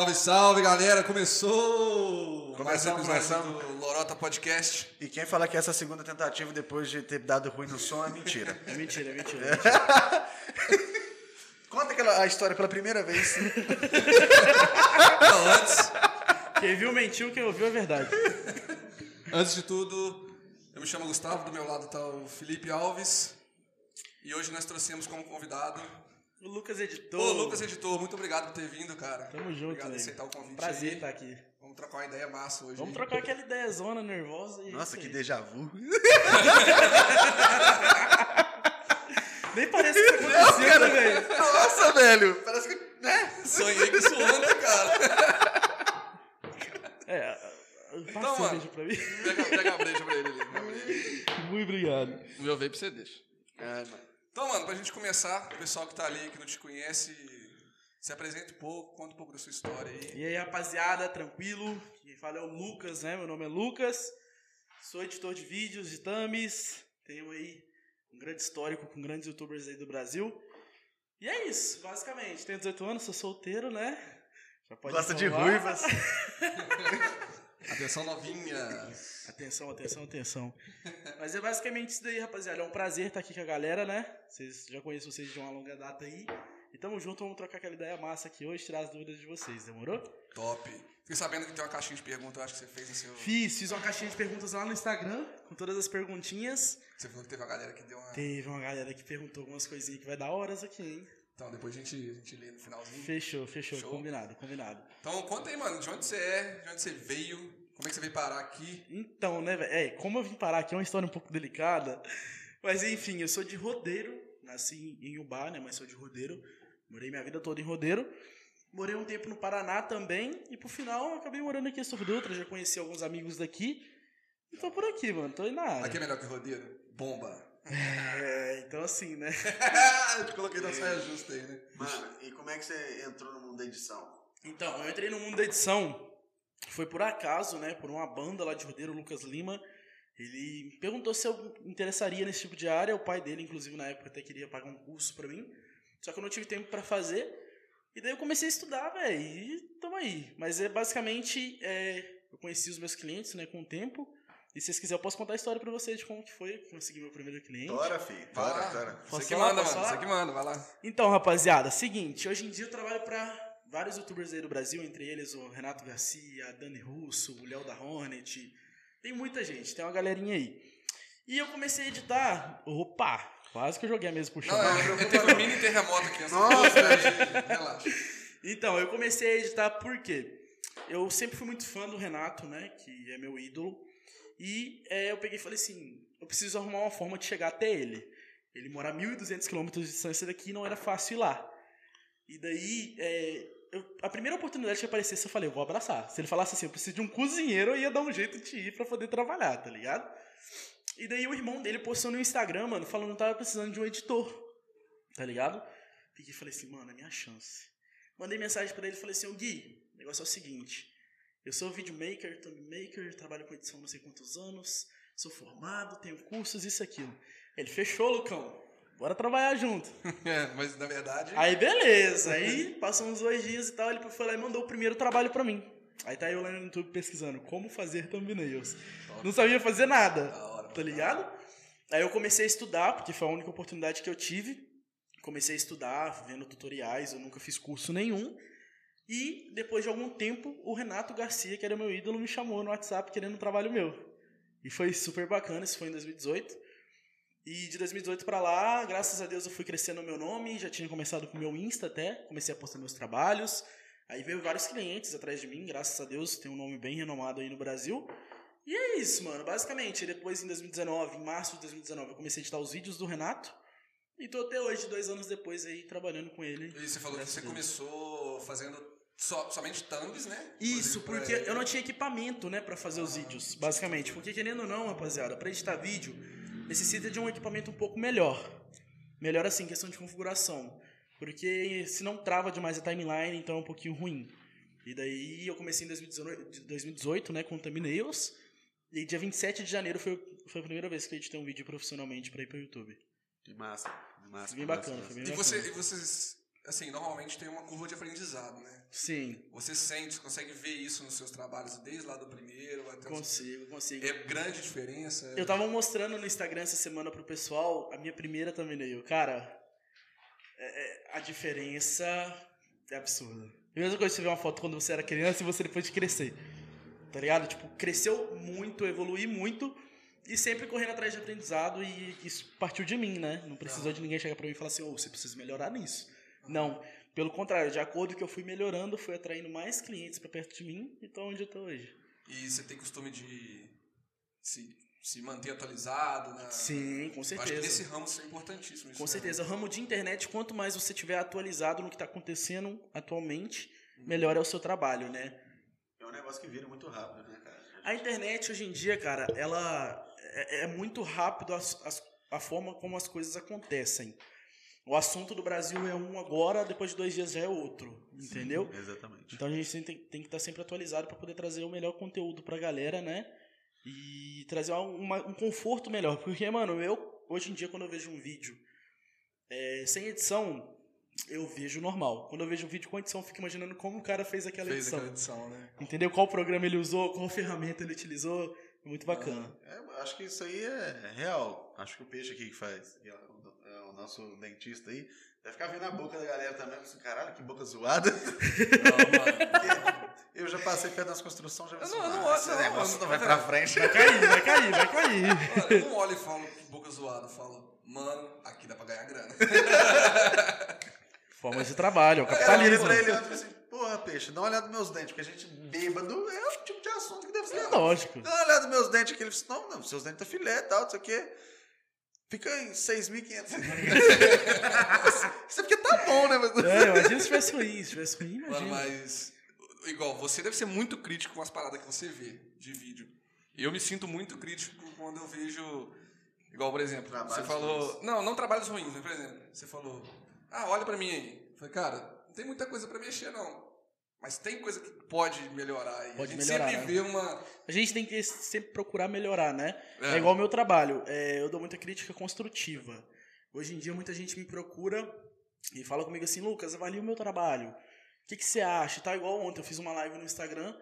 Salve, salve, galera! Começou! Episódio começamos. do Lorota Podcast. E quem fala que essa segunda tentativa, depois de ter dado ruim no som, é mentira. É mentira, é mentira. Conta aquela, a história pela primeira vez. Não, antes, Quem viu mentiu, quem ouviu é verdade. antes de tudo, eu me chamo Gustavo, do meu lado tá o Felipe Alves. E hoje nós trouxemos como convidado O Lucas editor. o Lucas Editor. Muito obrigado por ter vindo, cara. Tamo junto, Obrigado por aceitar o convite. Prazer aí. estar aqui. Vamos trocar uma ideia massa hoje. Vamos aí. trocar aquela ideia zona nervosa e. Nossa, que déjà vu. Nem parece que isso aconteceu, né, velho? Nossa, velho. Parece que. Né? Sonhei com isso ontem, cara. É, passa Então, mano. pra mim. Pega, pega a breja pra ele ali. Muito obrigado. O meu vape você deixa. Ai, mano. Então, mano, pra gente começar, o pessoal que tá ali, que não te conhece, se apresenta um pouco, conta um pouco da sua história aí. E aí, rapaziada, tranquilo? Quem fala é o Lucas, né? Meu nome é Lucas. Sou editor de vídeos, de thumbs. Tenho aí um grande histórico com grandes youtubers aí do Brasil. E é isso, basicamente. Tenho 18 anos, sou solteiro, né? Já pode Gosta de ruivas. Atenção novinha. Atenção, atenção, atenção. Mas é basicamente isso daí, rapaziada. É um prazer estar aqui com a galera, né? Vocês já conheço vocês de uma longa data aí. E tamo junto, vamos trocar aquela ideia massa aqui hoje, tirar as dúvidas de vocês, demorou? Top. Fiquei sabendo que tem uma caixinha de perguntas, eu acho que você fez no seu. Fiz, fiz uma caixinha de perguntas lá no Instagram, com todas as perguntinhas. Você falou que teve uma galera que deu uma. Teve uma galera que perguntou algumas coisinhas que vai dar horas aqui, hein? Então, depois a gente, a gente lê no finalzinho. Fechou, fechou, Show. combinado, combinado. Então, conta aí, mano, de onde você é, de onde você veio, como é que você veio parar aqui. Então, né, velho? É, como eu vim parar aqui, é uma história um pouco delicada. Mas enfim, eu sou de Rodeiro. Nasci em Ubá, né? Mas sou de Rodeiro. Morei minha vida toda em Rodeiro. Morei um tempo no Paraná também. E por final, acabei morando aqui em Sul Dutra. Já conheci alguns amigos daqui. E tô por aqui, mano. Tô aí na área. Aqui é melhor que Rodeiro? Bomba. É, então assim, né? eu te coloquei na saia justa aí, né? Mano, e como é que você entrou no mundo da edição? Então, eu entrei no mundo da edição. Foi por acaso, né? Por uma banda lá de Rodeiro, o Lucas Lima. Ele me perguntou se eu me interessaria nesse tipo de área. O pai dele, inclusive, na época, até queria pagar um curso pra mim. Só que eu não tive tempo pra fazer. E daí eu comecei a estudar, velho. E tamo aí. Mas é basicamente. é, eu conheci os meus clientes, né, com o tempo. E se vocês quiserem, eu posso contar a história pra vocês de como que foi conseguir meu primeiro cliente. Tora, fi. Vai Tora, lá. tora. Você que manda, mano. Você que manda, vai lá. Então, rapaziada, seguinte, hoje em dia eu trabalho pra vários youtubers aí do Brasil, entre eles o Renato Garcia, Dani Russo, o Léo da Hornet. Tem muita gente, tem uma galerinha aí. E eu comecei a editar. Opa! Quase que eu joguei a mesa pro chão. Não, é, teve um mini terremoto aqui. Nossa, Relaxa. Então, eu comecei a editar por quê? Eu sempre fui muito fã do Renato, né? Que é meu ídolo. E é, eu peguei e falei assim: eu preciso arrumar uma forma de chegar até ele. Ele mora a 1.200 quilômetros de distância daqui não era fácil ir lá. E daí, é, eu- a primeira oportunidade que aparecesse, eu falei: eu vou abraçar. Se ele falasse assim, eu preciso de um cozinheiro, eu ia dar um jeito de ir pra poder trabalhar, tá ligado? E daí o irmão dele postou no Instagram, mano, falando que tava precisando de um editor, tá ligado? Peguei e falei assim, mano, é minha chance. Mandei mensagem pra ele e falei assim, Gui, o negócio é o seguinte. Eu sou videomaker, thumbmaker, trabalho com edição não sei quantos anos, sou formado, tenho cursos, isso e aquilo. Ele, fechou, Lucão. Bora trabalhar junto. É, mas na verdade. Aí beleza, aí passou uns dois dias e tal, ele foi lá e mandou o primeiro trabalho pra mim. Aí tá eu lá no YouTube pesquisando como fazer thumbnails. Não sabia fazer nada, Da hora, tá ligado? Aí eu comecei a estudar, porque foi a única oportunidade que eu tive. Comecei a estudar, vendo tutoriais, eu nunca fiz curso nenhum. E depois de algum tempo, o Renato Garcia, que era meu ídolo, me chamou no WhatsApp querendo um trabalho meu. E foi super bacana, isso foi em 2018. E de 2018 pra lá, graças a Deus eu fui crescendo o meu nome, já tinha começado com o meu Insta até, comecei a postar meus trabalhos. Aí veio vários clientes atrás de mim, graças a Deus, tem um nome bem renomado aí no Brasil. E é isso, mano. Basicamente, depois em 2019, em março de 2019, eu comecei a editar os vídeos do Renato. E tô até hoje, dois anos depois, aí trabalhando com ele. E você falou que você Deus. começou fazendo só, somente thumbs, né? Isso, porque ele. eu não tinha equipamento, né, pra fazer os vídeos, basicamente. Porque querendo ou não, rapaziada, pra editar vídeo, necessita de um equipamento um pouco melhor. Melhor assim, questão de configuração. Porque se não trava demais a timeline, então é um pouquinho ruim. E daí eu comecei em 2018, de 2018 né, com thumbnails. E dia 27 de janeiro foi, foi a primeira vez que eu editei um vídeo profissionalmente pra ir pro YouTube. Que massa. que massa Foi bem que massa, bacana, que foi massa. bem E, você, bacana. e vocês assim, normalmente tem uma curva de aprendizado, né? Sim, Você sente, você consegue ver isso nos seus trabalhos desde lá do primeiro até o consigo, consigo. É grande diferença. Eu tava mostrando no Instagram essa semana pro pessoal a minha primeira thumbnail. Cara, é- é- a diferença é absurda. A mesma coisa você ver uma foto quando você era criança e você depois de crescer. Tá ligado? Tipo, cresceu muito, evoluí muito e sempre correndo atrás de aprendizado e isso partiu de mim, né? Não precisou de ninguém chegar pra mim e falar assim, ô, você precisa melhorar nisso. Não. Pelo contrário, de acordo com que eu fui melhorando, fui atraindo mais clientes pra perto de mim e tô onde eu tô hoje. E você tem costume de se, se manter atualizado, né? Sim, com Eu certeza. acho que nesse ramo isso é importantíssimo. Isso Com né? certeza. O ramo de internet, quanto mais você tiver atualizado no que está acontecendo atualmente, melhor é o seu trabalho, né? É um negócio que vira muito rápido, né, cara? A internet hoje em dia, cara, ela é, é muito rápido as- as- a forma como as coisas acontecem. O assunto do Brasil é um agora, depois de dois dias já é outro, entendeu? Exatamente. Então a gente tem, tem que estar sempre atualizado para poder trazer o melhor conteúdo pra galera, né? E trazer uma- um conforto melhor. Porque, mano, eu, hoje em dia, quando eu vejo um vídeo é, sem edição, eu vejo normal. Quando eu vejo um vídeo com edição, eu fico imaginando como o cara fez aquela Fez edição. aquela edição, né? Entendeu? Qual programa ele usou, qual ferramenta ele utilizou. É muito bacana. É, eu acho que isso aí é real. Acho que o peixe aqui que faz, que é o, é o nosso dentista aí, deve ficar vendo a boca da galera também. Assim, Caralho, que boca zoada. Não, mano. Eu já passei perto das construções, já vi Eu assim, não- eu não "Ah, olho, esse não, negócio mano, não vai pra é- frente. Vai cair, vai cair, vai cair. Mano, eu não olho e falo boca zoada. Eu falo, mano, aqui dá pra ganhar grana. Forma de trabalho, é o eu capitalismo. falei pra ele antes, assim, porra, peixe, dá uma olhada nos meus dentes, porque a gente bêbado é o tipo de assunto que deve ser. É lógico. Dá uma olhada nos meus dentes aqui. Ele disse, não, não, seus dentes tá filé e tal, não sei o quê. Fica em 6.500. Isso é porque tá bom, né? Mas... É, imagina se tivesse ruim. Se tivesse ruim, Mano, imagina. mas. Igual, você deve ser muito crítico com as paradas que você vê de vídeo. E eu me sinto muito crítico quando eu vejo. Igual, por exemplo, Trabalhos você falou. ruins. Não, não trabalhos ruins, mas, por exemplo, você falou. Ah, olha pra mim aí. Eu falei, cara, não tem muita coisa pra mexer, não. Mas tem coisa que pode melhorar. E Pode a gente melhorar, sempre né? vê uma. A gente tem que sempre procurar melhorar, né? É, É. igual o meu trabalho. É, eu dou muita crítica construtiva. Hoje em dia, muita gente me procura e fala comigo assim, Lucas, avalia o meu trabalho. O que, que você acha? Tá igual ontem, eu fiz uma live no Instagram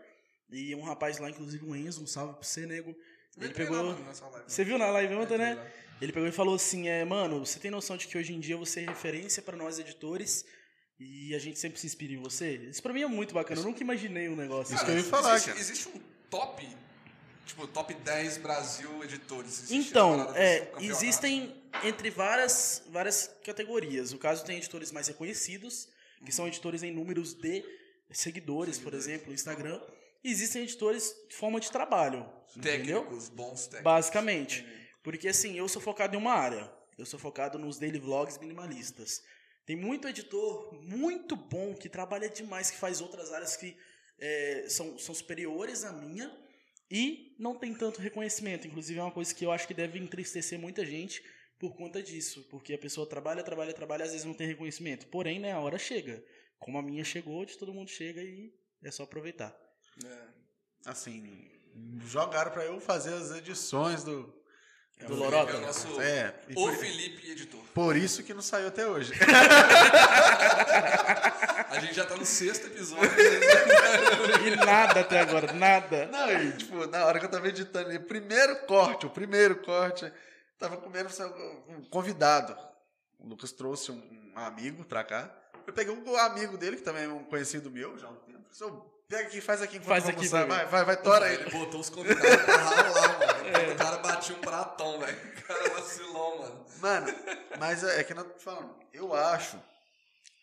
e um rapaz lá, inclusive o Enzo, um salve pra você, nego. Ele Eu pegou... live. Você viu na live ontem, né? lá. Ele pegou e falou assim, é, mano, você tem noção de que hoje em dia você é referência pra nós editores e a gente sempre se inspira em você? Isso pra mim é muito bacana, eu nunca imaginei um negócio Isso assim. que eu ia falar, existe, cara. existe um top. Tipo, top 10 Brasil editores. Existe Então, é, existem entre várias, várias categorias. No caso, tem editores mais reconhecidos, que são editores em números de seguidores, por exemplo, no Instagram. E existem editores de forma de trabalho, entendeu? Técnicos, bons técnicos. Basicamente. Porque assim, eu sou focado em uma área. Eu sou focado nos daily vlogs minimalistas. Tem muito editor muito bom que trabalha demais, que faz outras áreas que é, são, são superiores à minha e não tem tanto reconhecimento. Inclusive, é uma coisa que eu acho que deve entristecer muita gente por conta disso. Porque a pessoa trabalha, trabalha, trabalha, às vezes não tem reconhecimento. Porém, né, a hora chega. Como a minha chegou, de todo mundo chega e é só aproveitar. É. Assim, jogaram pra eu fazer as edições do... Do o Lorota? Felipe É o nosso. É, O por, Felipe editor. por isso que não saiu até hoje. A gente já tá no sexto episódio. E nada até agora, nada. Não, e, tipo, na hora que eu tava editando, o primeiro corte, o primeiro corte, tava comendo um convidado. O Lucas trouxe um, um amigo pra cá. Eu peguei um amigo dele, que também é um conhecido meu já há um tempo. "Ô, Pega aqui, faz aqui enquanto Faz aqui, almoçar. vai. Vai, vai, tora Ele ele. botou os convidados pra ralar, mano. É. O cara batia um pratão, velho. O cara vacilou, mano. Mano, mas é, é que não tô falando. Eu acho.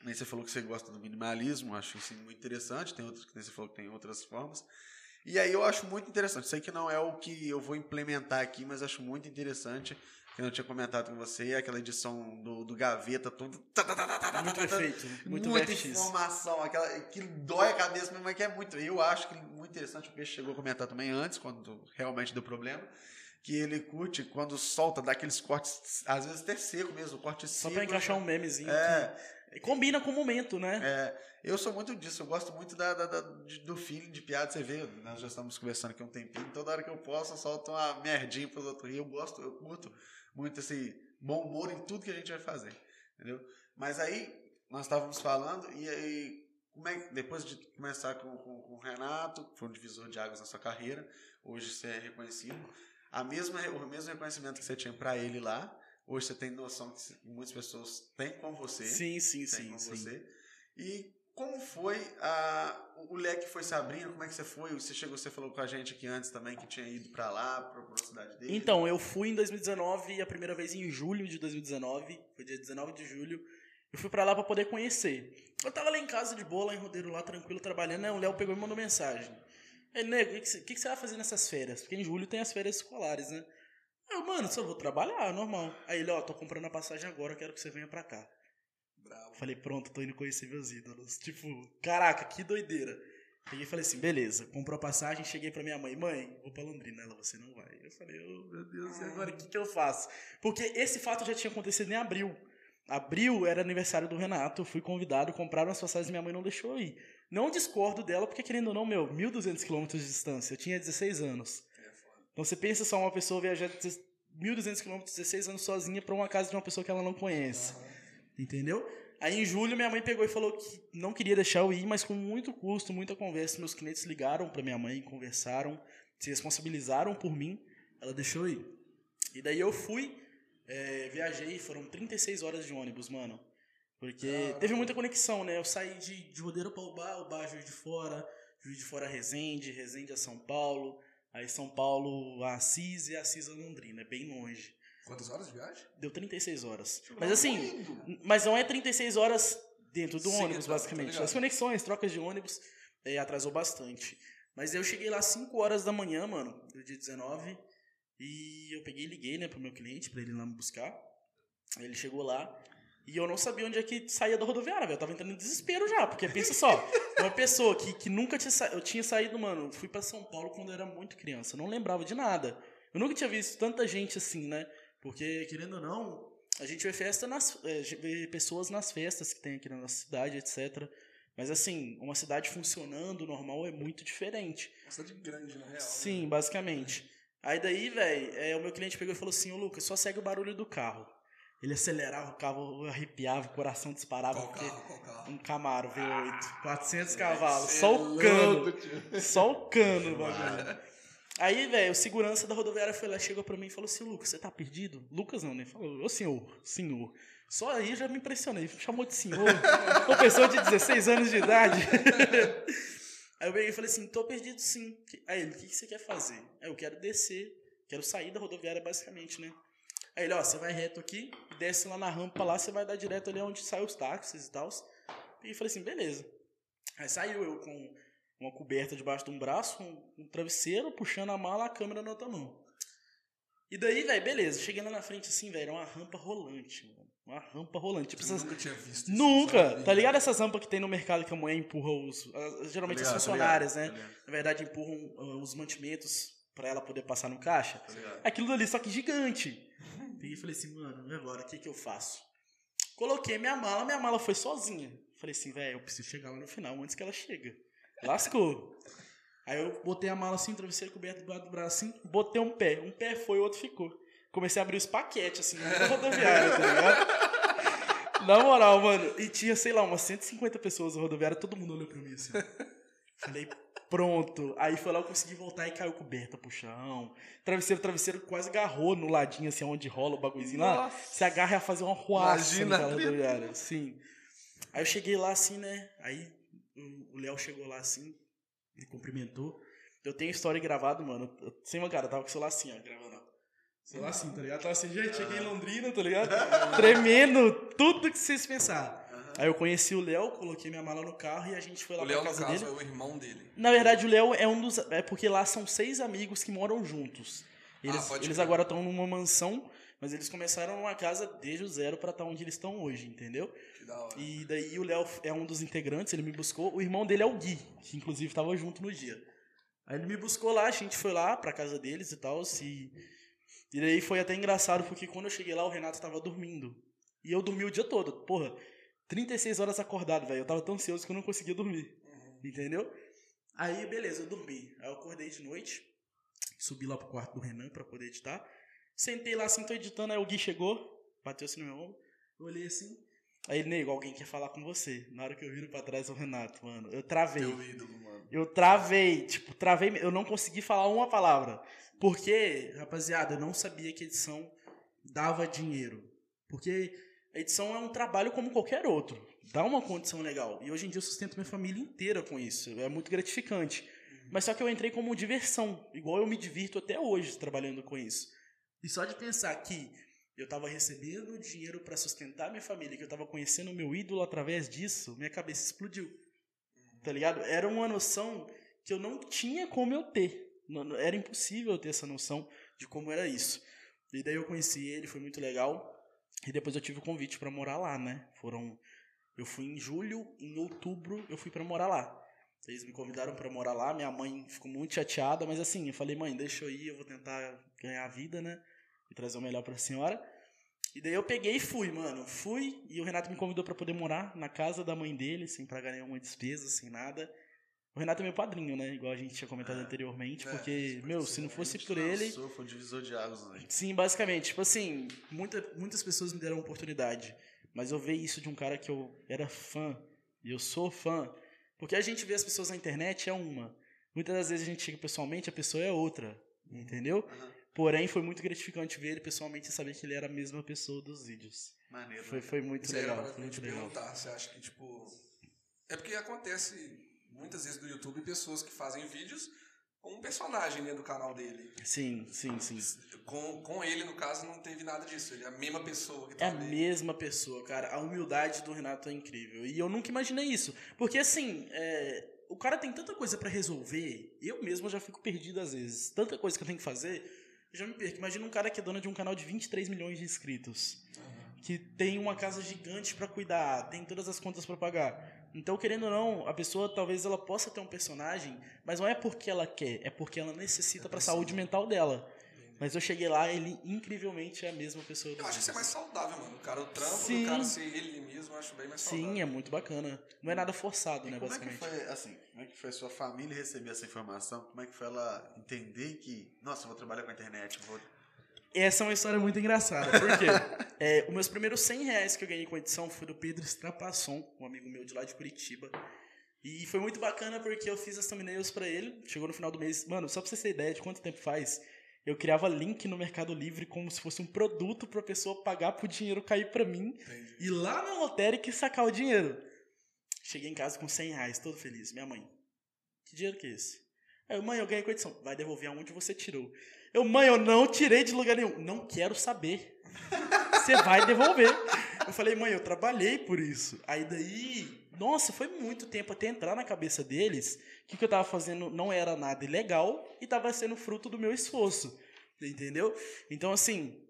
Nem você falou que você gosta do minimalismo, acho isso muito interessante. Tem outros que nem você falou que tem outras formas. E aí eu acho muito interessante. Sei que não é o que eu vou implementar aqui, mas acho muito interessante. Que eu tinha comentado com você, aquela edição do, do gaveta, tudo. Muito efeito, muito Muita VFX. informação, aquela que dói a cabeça, mas que é muito. Eu acho que muito interessante. O Peixe chegou a comentar também antes, quando realmente deu problema. Que ele curte quando solta, dá aqueles cortes, às vezes até seco mesmo, corte Só seco. pra encaixar um memezinho. É, que combina com o momento, né? é, eu sou muito disso, eu gosto muito da, da- da- do feeling de piada, você vê, nós já estamos conversando aqui um tempinho, toda hora que eu posso eu solto uma merdinha pros outros rir, eu gosto, eu curto muito esse bom humor em tudo que a gente vai fazer, entendeu? Mas aí, nós estávamos falando, e aí, como é, depois de começar com, com, com o Renato, que foi um divisor de águas na sua carreira, hoje você é reconhecido, a mesma, o mesmo reconhecimento que você tinha para ele lá, hoje você tem noção que muitas pessoas têm com você. Sim, sim, sim, com sim. você. E como foi a, o leque foi se abrindo? Como é que você foi? Você chegou, você falou com a gente aqui antes também que tinha ido para lá, para a cidade dele. Então, eu fui em 2019, a primeira vez em julho de 2019, foi dia 19 de julho. Eu fui pra lá pra poder conhecer. Eu tava lá em casa de boa, lá em Rodeiro, lá tranquilo, trabalhando. Aí o Léo pegou e mandou mensagem. Ele, nego, o que, que que você vai fazer nessas férias? Porque em julho tem as férias escolares, né? Eu, mano, só vou trabalhar, normal. Aí ele, ó, tô comprando a passagem agora, quero que você venha pra cá. Bravo. Falei, pronto, tô indo conhecer meus ídolos. Tipo, caraca, que doideira. Peguei e falei assim, beleza, comprou a passagem, cheguei pra minha mãe, mãe, vou pra Londrina. Ela, você não vai. Eu falei, oh, meu Deus, e agora o que, que eu faço? Porque esse fato já tinha acontecido em abril. Abril era aniversário do Renato, fui convidado, compraram as passagens e minha mãe não deixou ir. Não discordo dela, porque querendo ou não, meu, 1.200 quilômetros de distância, eu tinha 16 anos. É. Então você pensa só uma pessoa viajar 1.200 quilômetros, 16 anos sozinha pra uma casa de uma pessoa que ela não conhece. Entendeu? Aí em julho minha mãe pegou e falou que não queria deixar eu ir, mas com muito custo, muita conversa, meus clientes ligaram pra minha mãe, conversaram, se responsabilizaram por mim, ela deixou eu ir. E daí eu fui, é, viajei, foram 36 horas de ônibus, mano. Porque Caramba. teve muita conexão, né? Eu saí de, de Rodeiro pra Ubá, Ubá, Juiz de Fora, Juiz de Fora, Resende, Resende a São Paulo, aí São Paulo a Assis e Assis a Londrina, é bem longe. Quantas horas de viagem? Deu 36 horas. Mas assim, Lindo. mas não é 36 horas dentro do Sim, ônibus, tá, tô basicamente. ligado. As conexões, trocas de ônibus, eh, atrasou bastante. Mas eu cheguei lá 5 horas da manhã, mano, do dia 19. E eu peguei e liguei, né, pro meu cliente, pra ele ir lá me buscar. Aí ele chegou lá. E eu não sabia onde é que saía da rodoviária, velho. Eu tava entrando em desespero já, porque pensa só, uma pessoa que, que nunca tinha saído. Eu tinha saído, mano, fui pra São Paulo quando eu era muito criança. Eu não lembrava de nada. Eu nunca tinha visto tanta gente assim, né? Porque, querendo ou não, a gente vê festa nas. é, vê pessoas nas festas que tem aqui na nossa cidade, etc. Mas assim, uma cidade funcionando normal é muito diferente. Uma cidade grande, na real. Sim, basicamente. Aí daí, velho, é, o meu cliente pegou e falou assim, ô Lucas, só segue o barulho do carro. Ele acelerava o carro, arrepiava, o coração disparava, Qual carro? Qual carro? um Camaro V8, 400 cavalos, Cê é só o cano. Só o cano, bagulho. Aí, velho, o segurança da rodoviária foi lá, chegou pra mim e falou assim, Lucas, você tá perdido? Lucas não, né? Falou, ô senhor, senhor. Só aí já me impressionei, chamou de senhor. Uma pessoa de 16 anos de idade. Aí eu peguei e falei assim, tô perdido sim. Aí ele, o que, que você quer fazer? Aí eu quero descer, quero sair da rodoviária basicamente, né? Aí ele, ó, você vai reto aqui, desce lá na rampa lá, você vai dar direto ali onde saem os táxis e tal. E eu falei assim, beleza. Aí saiu eu com uma coberta debaixo de um braço, um, um travesseiro, puxando a mala, a câmera na outra mão. E daí, velho, beleza. Cheguei lá na frente assim, velho, era uma rampa rolante, mano. Uma rampa rolante. Tipo, essas... nunca tinha visto isso. Nunca! sabe? Tá ligado essas rampas que tem no mercado que a mulher empurra os. as- Geralmente Tá ligado, as tá funcionárias, ligado, né? tá Na verdade, empurram uh, os mantimentos pra ela poder passar no caixa. tá. Aquilo ali, só que gigante. Peguei e falei assim, mano, e agora? O que que eu faço? Coloquei minha mala, minha mala foi sozinha. Falei assim, velho, eu preciso chegar lá no final antes que ela chega. Lascou. Aí eu botei a mala assim, travesseiro coberto do lado do braço assim, botei um pé. Um pé foi, o outro ficou. Comecei a abrir os paquetes, assim, na rodoviária, tá ligado? Na moral, mano. E tinha, sei lá, umas 150 pessoas na rodoviária, todo mundo olhou pra mim assim. Falei, pronto. Aí foi lá, eu consegui voltar e caiu coberta pro chão. Travesseiro, travesseiro quase agarrou no ladinho, assim, onde rola o bagulhozinho lá. Se agarra a fazer uma ruaça Imagina naquela a treta. rodoviária. Sim. Aí eu cheguei lá assim, né? Aí o- Léo chegou lá assim, me cumprimentou. Eu tenho história gravada, mano. Eu- Sem uma cara, eu tava com o celular assim, ó, gravando. ó. Celular assim, tá ligado? Tava assim, gente, cheguei em Londrina, tá ligado? Tremendo, tudo que vocês pensaram. Aí eu conheci o Léo, coloquei minha mala no carro e a gente foi lá O pra Léo, no casa caso, dele. é o irmão dele. Na verdade, o Léo é um dos. É porque lá são seis amigos que moram juntos. Eles, Ah, eles agora estão numa mansão, mas eles começaram numa casa desde o zero pra estar onde eles estão hoje, entendeu? Que da hora. E daí o Léo é um dos integrantes, ele me buscou. O irmão dele é o Gui, que inclusive tava junto no dia. Aí ele me buscou lá, a gente foi lá pra casa deles e tal. E, e daí foi até engraçado, porque quando eu cheguei lá, o Renato tava dormindo. E eu dormi o dia todo. Porra, 36 horas acordado, velho. Eu tava tão ansioso que eu não conseguia dormir. Entendeu? Aí, beleza, eu dormi. Aí eu acordei de noite, subi lá pro quarto do Renan pra poder editar. Sentei lá assim, tô editando, aí o Gui chegou, bateu assim no meu ombro. Eu olhei assim. Aí, nego, alguém quer falar com você. Na hora que eu viro pra trás, o Renato, mano. Eu travei. Teu ídolo, mano. Eu travei, tipo, travei, eu não consegui falar uma palavra. Porque, rapaziada, eu não sabia que edição dava dinheiro. Porque a edição é um trabalho como qualquer outro. Dá uma condição legal. E hoje em dia eu sustento minha família inteira com isso. É muito gratificante. Mas só que eu entrei como diversão, igual eu me divirto até hoje trabalhando com isso. E só de pensar que eu estava recebendo dinheiro para sustentar minha família, que eu estava conhecendo meu ídolo através disso, minha cabeça explodiu. Tá ligado? Era uma noção que eu não tinha como eu ter. Era impossível eu ter essa noção de como era isso. E daí eu conheci ele, foi muito legal. E depois eu tive o convite para morar lá, né? Foram eu fui em julho, em outubro eu fui para morar lá. Eles me convidaram para morar lá, minha mãe ficou muito chateada, mas assim, eu falei, mãe, deixa eu ir, eu vou tentar ganhar a vida, né? E trazer o melhor para a senhora. E daí eu peguei e fui, mano. Fui e o Renato me convidou para poder morar na casa da mãe dele, sem pagar nenhuma despesa, sem nada. O Renato é meu padrinho, né? Igual a gente tinha comentado é, anteriormente, é, porque, meu, se não fosse por ele. Lançou, foi um divisor de águas, né? Sim, basicamente. Tipo assim, muita, muitas pessoas me deram oportunidade. Mas eu ver isso de um cara que eu era fã, e eu sou fã, porque a gente vê as pessoas na internet é uma. Muitas das vezes a gente chega pessoalmente, a pessoa é outra. Entendeu? Uhum. Porém, foi muito gratificante ver ele pessoalmente e saber que ele era a mesma pessoa dos vídeos. Maneiro. Foi, foi muito Isso legal. Foi muito legal. Você acha que, tipo. É porque acontece muitas vezes no YouTube pessoas que fazem vídeos com um personagem dentro do canal dele. Sim, sim, sim. Com, com ele, no caso, não teve nada disso. Ele é a mesma pessoa que tá É a mesma pessoa, cara. A humildade do Renato é incrível. E eu nunca imaginei isso. Porque, assim, é, o cara tem tanta coisa para resolver. Eu mesmo já fico perdido às vezes. Tanta coisa que eu tenho que fazer. Eu já me perco. Imagina um cara que é dono de um canal de 23 milhões de inscritos. Uhum. Que tem uma casa gigante para cuidar. Tem todas as contas para pagar então, querendo ou não, a pessoa talvez ela possa ter um personagem, mas não é porque ela quer, é porque ela necessita é para a saúde mental dela. Mas eu cheguei lá, ele incrivelmente é a mesma pessoa. Eu acho que isso é mais saudável, mano. O cara, o trampo Sim. do cara ser ele mesmo, eu acho bem mais saudável. Sim, é muito bacana. Não é nada forçado, e né, como basicamente. É que foi, assim, como é que foi a sua família receber essa informação? Como é que foi ela entender que, nossa, eu vou trabalhar com a internet, vou essa é uma história muito engraçada. Por quê? é, os meus primeiros 100 reais que eu ganhei com a edição foi do Pedro Strapasson, um amigo meu de lá de Curitiba. E foi muito bacana porque eu fiz as thumbnails para ele. Chegou no final do mês. Mano, só pra você ter ideia de quanto tempo faz, eu criava link no Mercado Livre como se fosse um produto pra pessoa pagar pro dinheiro cair pra mim. Entendi. E lá na lotérica sacar o dinheiro. Cheguei em casa com 100 reais, todo feliz. Minha mãe, que dinheiro que é esse? Aí, mãe, eu ganhei com a edição. Vai devolver aonde você tirou. Eu, mãe, eu não tirei de lugar nenhum. Não quero saber. Você vai devolver. Eu falei, mãe, eu trabalhei por isso. Aí daí, nossa, foi muito tempo até entrar na cabeça deles que o que eu tava fazendo não era nada ilegal e tava sendo fruto do meu esforço. Entendeu? Então, assim,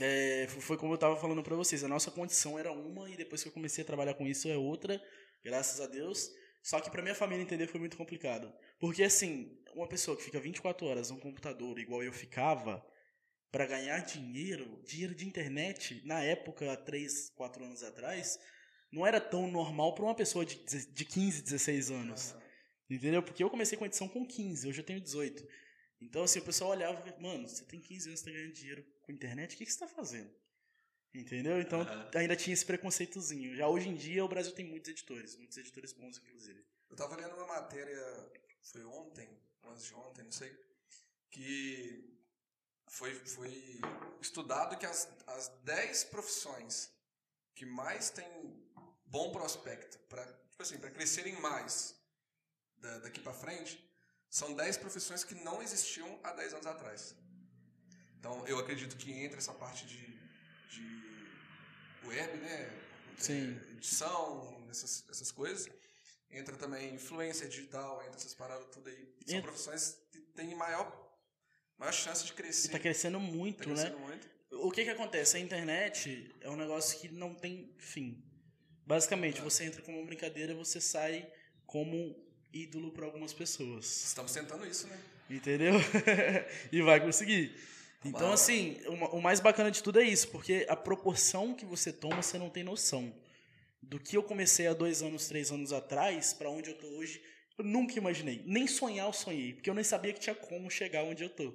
é, foi como eu tava falando para vocês. A nossa condição era uma e depois que eu comecei a trabalhar com isso é outra, graças a Deus. Só que para minha família entender foi muito complicado. Porque, assim, uma pessoa que fica 24 horas no computador, igual eu ficava, para ganhar dinheiro, dinheiro de internet, na época, há 3, 4 anos atrás, não era tão normal para uma pessoa de, de 15, 16 anos. Uhum. Entendeu? Porque eu comecei com edição com 15, hoje eu tenho 18. Então, assim, o pessoal olhava e mano, você tem 15 anos, você tá ganhando dinheiro com internet, o que, que você tá fazendo? Entendeu? Então, uhum. ainda tinha esse preconceitozinho. Já hoje em dia, o Brasil tem muitos editores, muitos editores bons, inclusive. Eu tava lendo uma matéria, foi ontem, antes de ontem, não sei, que foi, foi estudado que as, as 10 profissões que mais têm bom prospecto para tipo assim, crescerem mais da, daqui para frente são 10 profissões que não existiam há 10 anos atrás. Então, eu acredito que entra essa parte de, de web, né? Sim. Edição, essas, essas coisas. Entra também influência digital, entra essas paradas tudo aí. São entra. profissões que têm maior, maior chance de crescer. E tá crescendo muito, tá crescendo né? Muito. O que que acontece? A internet é um negócio que não tem fim. Basicamente, você entra como uma brincadeira, você sai como ídolo para algumas pessoas. Estamos tentando isso, né? Entendeu? e vai conseguir. Então, assim, o mais bacana de tudo é isso, porque a proporção que você toma, você não tem noção do que eu comecei há dois anos, três anos atrás, para onde eu tô hoje, eu nunca imaginei. Nem sonhar eu sonhei, porque eu nem sabia que tinha como chegar onde eu tô.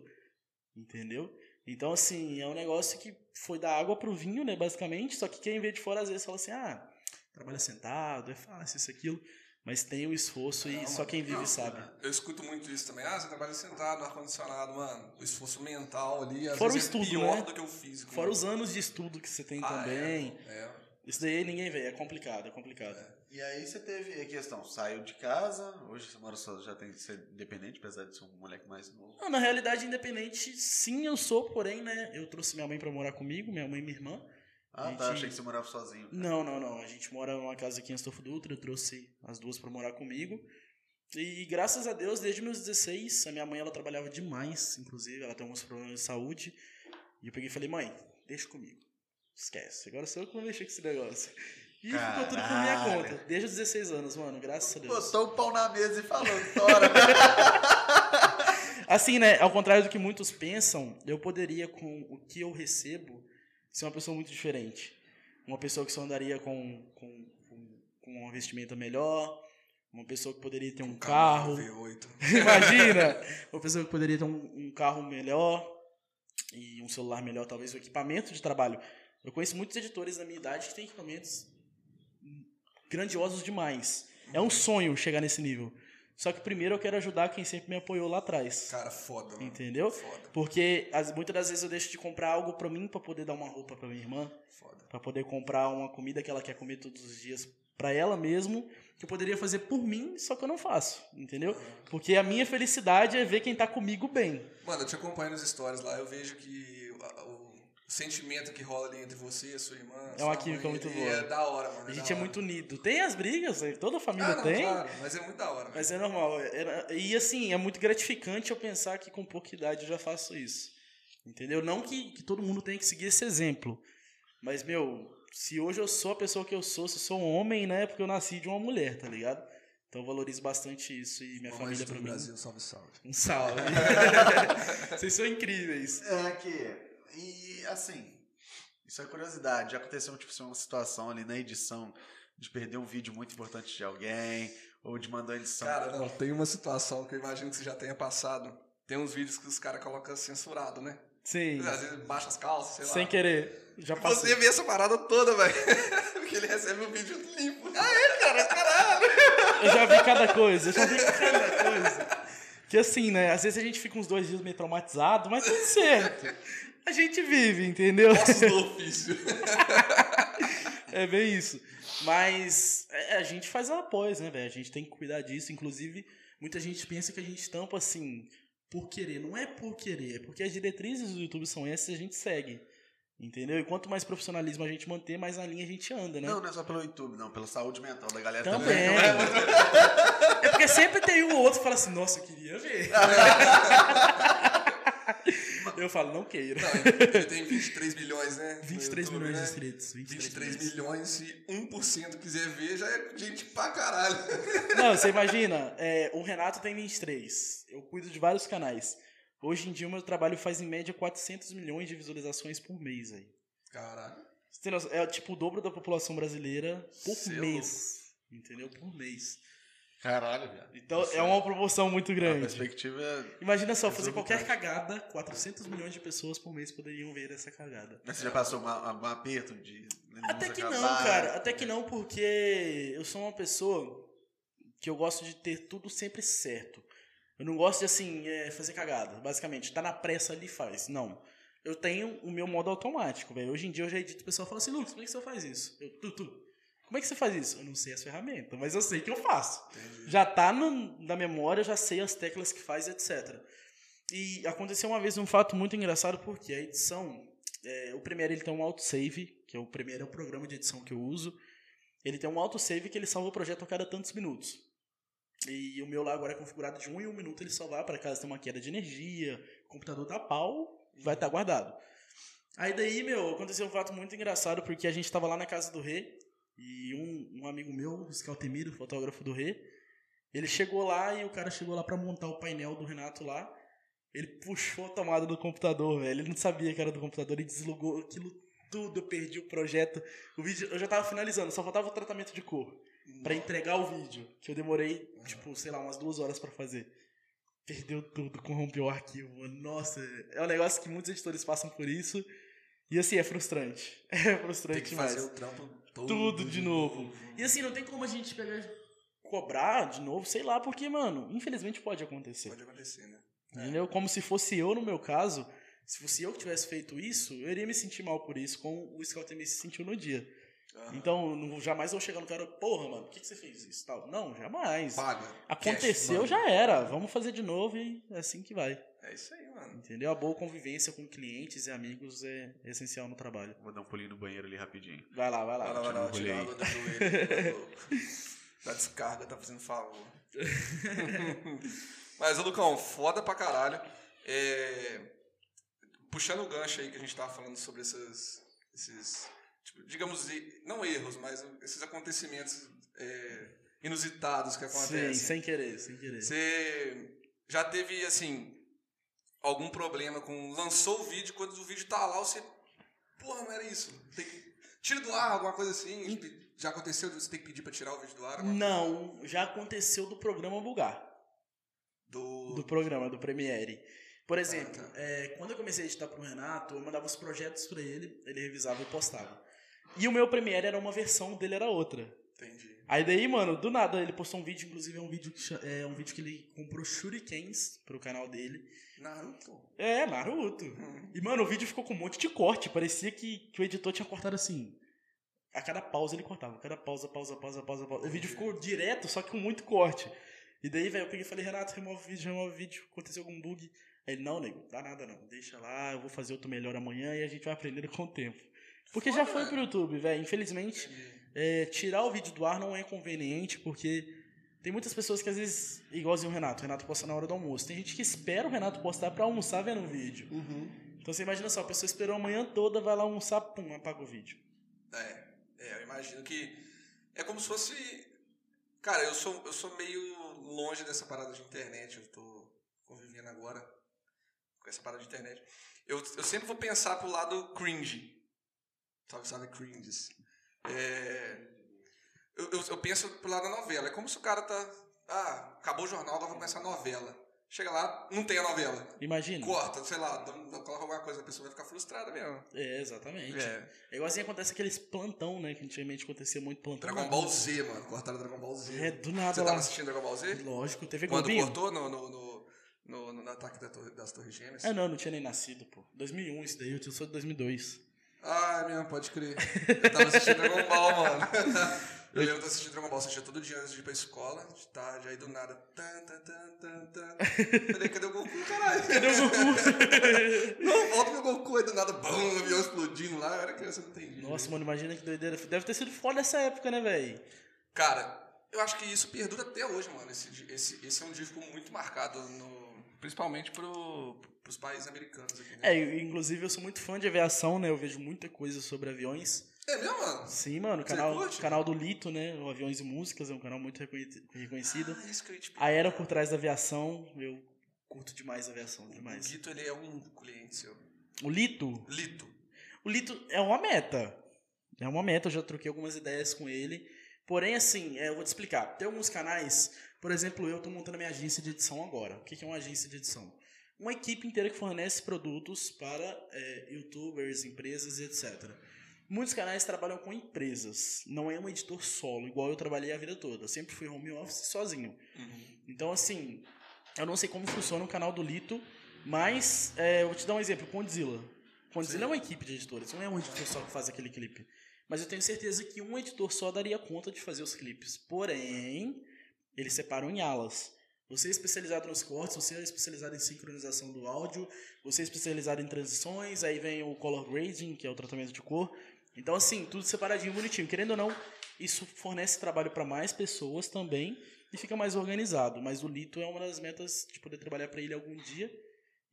Entendeu? Então, assim, é um negócio que foi da água pro vinho, né, basicamente, só que quem vê de fora às vezes fala assim, ah, trabalha sentado, é fácil isso, aquilo. Mas tem o esforço e Não, só quem vive não, sabe. Eu escuto muito isso também. Ah, você trabalha sentado no ar-condicionado, mano. O esforço mental ali, às Fora vezes o é estudo, pior né? do que o físico. Fora mano. os anos de estudo que você tem Ah, também. É, é. Isso daí ninguém vê, é complicado, é complicado. E aí você teve a questão, saiu de casa, hoje você mora só, já tem que ser independente, apesar de ser um moleque mais novo. Não, na realidade, independente, sim, eu sou, porém, né? Eu trouxe minha mãe pra morar comigo, minha mãe e minha irmã. Ah, Gente- tá, achei que você morava sozinho. Não, não, não. A gente mora numa casa aqui em Astolfo Dutra, eu trouxe as duas pra morar comigo. E graças a Deus, desde meus 16, a minha mãe ela trabalhava demais, inclusive, ela tem alguns problemas de saúde. E eu peguei e falei, mãe, deixa comigo. Esquece, agora sou eu que vou mexer com esse negócio. E ficou tudo por minha Caralho. conta. Desde os 16 anos, mano, graças a Deus. Botou o pau na mesa e falou, tora. Assim, né? Ao contrário do que muitos pensam, eu poderia, com o que eu recebo, ser uma pessoa muito diferente. Uma pessoa que só andaria com, com, com, com uma vestimenta melhor, uma pessoa que poderia ter um carro. V8. Imagina! Uma pessoa que poderia ter um, um carro melhor e um celular melhor, talvez, o equipamento de trabalho. Eu conheço muitos editores da minha idade que têm equipamentos grandiosos demais. É um sonho chegar nesse nível. Só que primeiro eu quero ajudar quem sempre me apoiou lá atrás. Cara, foda, mano. Entendeu? Foda, Porque as, muitas das vezes eu deixo de comprar algo pra mim pra poder dar uma roupa pra minha irmã, foda. Pra poder comprar uma comida que ela quer comer todos os dias pra ela mesmo, que eu poderia fazer por mim, só que eu não faço, entendeu? Porque a minha felicidade é ver quem tá comigo bem. Mano, eu te acompanho nas histórias lá, eu vejo que sentimento que rola ali entre você e a sua irmã. É uma química muito boa. É da hora, mano. A gente é muito unido. Tem as brigas, né? toda a família Ah, não, tem. claro, mas é muito da hora. Mas é normal. É- E assim, é muito gratificante eu pensar que com pouca idade eu já faço isso. Entendeu? Não que, que todo mundo tenha que seguir esse exemplo. Mas, meu, se hoje eu sou a pessoa que eu sou, se eu sou um homem, né? É porque eu nasci de uma mulher, tá ligado? Então eu valorizo bastante isso e minha Mamãe família pra mim. Brasil, salve, salve. Um salve. Vocês são incríveis. É que. E assim, isso é curiosidade. Já aconteceu tipo, assim, uma situação ali na edição de perder um vídeo muito importante de alguém, ou de mandar a edição. Cara, não, tem uma situação que eu imagino que você já tenha passado. Tem uns vídeos que os caras colocam censurado, né? Sim. Às vezes baixa as calças, sei lá. Sem querer. Já passou. Você vê essa parada toda, velho. Porque ele recebe o vídeo limpo. Ah, é, cara? Caralho. Eu já vi cada coisa, eu já vi cada coisa. Que assim, né? Às vezes a gente fica uns dois dias meio traumatizado, mas tudo certo. A gente vive, entendeu? Do ofício. É bem isso. Mas é, a gente faz após, né, velho? A gente tem que cuidar disso. Inclusive, muita gente pensa que a gente tampa assim, por querer. Não é por querer, é porque as diretrizes do YouTube são essas e a gente segue. Entendeu? E quanto mais profissionalismo a gente manter, mais na linha a gente anda, né? Não, não é só pelo YouTube, não, pela saúde mental da galera Também. também. Não é? É porque sempre tem um ou outro que fala assim, nossa, eu queria ver. eu falo, não queira. Não, ele tem 23 milhões, né? no 23 YouTube, milhões de né? inscritos. 23, 23 milhões, se 1% quiser ver, já é gente pra caralho. Não, você imagina, é, o Renato tem 23. Eu cuido de vários canais. Hoje em dia o meu trabalho faz em média 400 milhões de visualizações por mês aí. Caralho. É tipo o dobro da população brasileira por Cê é mês. Entendeu? Por mês. Caralho, viado. Então é uma proporção muito A grande. perspectiva é. Imagina só, fazer qualquer cagada, 400 milhões de pessoas por mês poderiam ver essa cagada. Mas você já passou um aperto de. Até que não, acabar? cara. Até que não, porque eu sou uma pessoa que eu gosto de ter tudo sempre certo. Eu não gosto de, assim, é, fazer cagada, basicamente. Tá na pressa ali faz. Não. Eu tenho o meu modo automático, velho. Hoje em dia eu já edito, o pessoal fala assim, Lucas, como é que você faz isso? Eu, tu, tu. Como é que você faz isso? Eu não sei as ferramentas, mas eu sei que eu faço. Já tá no- na memória, já sei as teclas que faz, etc. E aconteceu uma vez um fato muito engraçado, porque a edição, é, o Premiere ele tem um autosave, que é o Premiere é o programa de edição que eu uso. Ele tem um autosave que ele salva o projeto a cada tantos minutos. E o meu lá agora é configurado de um em um minuto ele salvar para caso tenha uma queda de energia, o computador dá pau, vai estar guardado. Aí daí, meu, aconteceu um fato muito engraçado, porque a gente tava lá na casa do rei, e um, um amigo meu, o Scaltemiro, fotógrafo do rei, ele chegou lá e o cara chegou lá para montar o painel do Renato lá. Ele puxou a tomada do computador, velho. Ele não sabia que era do computador e deslogou aquilo tudo. Eu perdi o projeto. O vídeo eu já tava finalizando, só faltava o tratamento de cor Pra entregar o vídeo, que eu demorei, tipo, sei lá, umas duas horas pra fazer. Perdeu tudo, corrompeu o arquivo. mano. Nossa, é um negócio que muitos editores passam por isso. E assim, é frustrante. É frustrante Tem que demais. fazer o trampo todo Tudo de novo. E assim, não tem como a gente pegar cobrar de novo, sei lá, porque, mano, infelizmente pode acontecer. Pode acontecer, né? Entendeu? Como se fosse eu no meu caso. Se fosse eu que tivesse feito isso, eu iria me sentir mal por isso, como o Scout me sentiu no dia. Aham. Então, não, jamais vou chegar no cara, porra, mano, por que, que você fez isso? Tal. Não, jamais. Paga. Aconteceu, Cash, já era. Vamos fazer de novo e é assim que vai. É isso aí, mano. Entendeu? A boa convivência com clientes e amigos é essencial no trabalho. Vou dar um pulinho no banheiro ali rapidinho. Vai lá, vai lá. Vai lá, vai lá, um água do joelho. da descarga, tá fazendo favor. Mas, ô Lucão, foda pra caralho. É, Puxando o gancho aí que a gente tava falando sobre essas, esses, tipo, digamos, não erros, mas esses acontecimentos é, inusitados que Sim, acontecem. sem querer, sem querer. Você já teve, assim, algum problema com. Lançou o vídeo, quando o vídeo tá lá, você. Porra, não era isso. Tem que. Tira do ar, alguma coisa assim. Já aconteceu de você ter que pedir pra tirar o vídeo do ar? Não, já aconteceu do programa bugar. Do. Do programa, do Premiere. Por exemplo, Ah, tá. é, quando eu comecei a editar pro Renato, eu mandava os projetos pra ele, ele revisava e postava. E o meu Premiere era uma versão, o dele era outra. Entendi. Aí daí, mano, do nada ele postou um vídeo, inclusive é um vídeo que, é um vídeo que ele comprou shurikens pro canal dele. Naruto. É, Naruto. E, mano, o vídeo ficou com um monte de corte. Parecia que, que o editor tinha cortado assim. A cada pausa ele cortava. A cada pausa, pausa, pausa, pausa, pausa. O vídeo ficou direto, só que com muito corte. E daí, velho, eu peguei e falei, Renato, remove o vídeo, remove o vídeo. Aconteceu algum bug. Aí ele, não, nego, dá nada não. Deixa lá, eu vou fazer outro melhor amanhã e a gente vai aprendendo com o tempo. Porque já Foda, foi velho. pro YouTube, velho. Infelizmente, Entendi. é, tirar o vídeo do ar não é conveniente, porque tem muitas pessoas que às vezes, igualzinho o Renato, o Renato posta na hora do almoço. Tem gente que espera o Renato postar pra almoçar vendo o vídeo. Então você imagina só, a pessoa esperou a manhã toda, vai lá almoçar, pum, apaga o vídeo. É, é, eu imagino que é como se fosse. Cara, eu sou, eu sou meio longe dessa parada de internet. Eu tô convivendo agora com essa parada de internet. Eu, eu sempre vou pensar pro lado cringe. Sabe, sabe, cringes. É, eu, eu, eu penso pro lado da novela. É como se o cara tá. Ah, acabou o jornal, agora vai começar a novela. Chega lá, não tem a novela. Imagina. Corta, sei lá, coloca alguma coisa, a pessoa vai ficar frustrada mesmo. É, exatamente. É. É igualzinho acontece aqueles plantão, né? Que antigamente acontecia muito plantão. Dragon Ball Z, mano. Cortaram Dragon Ball Z. É, do nada Você lá. tava assistindo Dragon Ball Z? Lógico, TV Quando Globinho. cortou no, no, no, no, no ataque da torre- das Torres Gêmeas? Ah, não, não tinha nem nascido, pô. 2001 isso daí, eu sou de 2002. Ah, é mesmo, pode crer. Eu tava assistindo Dragon Ball, mano. Eu lembro de assistir Dragon Ball, assistia todo dia antes de ir pra escola, de tarde, aí do nada. Tan, tan, tan, tan, tan. Falei, cadê o Goku, caralho? Cadê o Goku? Não, volta meu Goku, aí do nada, bum, o avião explodindo lá. Eu era criança, não entendi. Nossa, mano, imagina que doideira. Deve ter sido foda essa época, né, velho? Cara, eu acho que isso perdura até hoje, mano. Esse, esse, esse é um disco muito marcado, no, principalmente pro, pros países americanos aqui, né? É, inclusive eu sou muito fã de aviação, né? Eu vejo muita coisa sobre aviões. É mesmo, mano? Sim, mano, Você canal, curte? canal do Lito, né? O Aviões e Músicas, é um canal muito reconhe- reconhecido. Ah, isso que eu te A era por trás da aviação, eu curto demais a aviação, O demais. Guito, ele é um cliente seu. O Lito, Lito. o Lito é uma meta. É uma meta, eu já troquei algumas ideias com ele. Porém, assim, é, eu vou te explicar. Tem alguns canais, por exemplo, eu tô montando a minha agência de edição agora. O que é uma agência de edição? Uma equipe inteira que fornece produtos para é, youtubers, empresas e etc. Muitos canais trabalham com empresas, não é um editor solo, igual eu trabalhei a vida toda. Eu sempre fui home office sozinho. Então, assim, eu não sei como funciona o canal do Lito, mas é, eu vou te dar um exemplo, Condzilla. Condzilla Sim. é uma equipe de editores, não é um editor só que faz aquele clipe. Mas eu tenho certeza que um editor só daria conta de fazer os clipes. Porém, eles separam em alas. Você é especializado nos cortes, você é especializado em sincronização do áudio, você é especializado em transições, aí vem o color grading, que é o tratamento de cor. Então, assim, tudo separadinho, bonitinho. Querendo ou não, isso fornece trabalho para mais pessoas também e fica mais organizado. Mas o Lito é uma das metas de poder trabalhar para ele algum dia.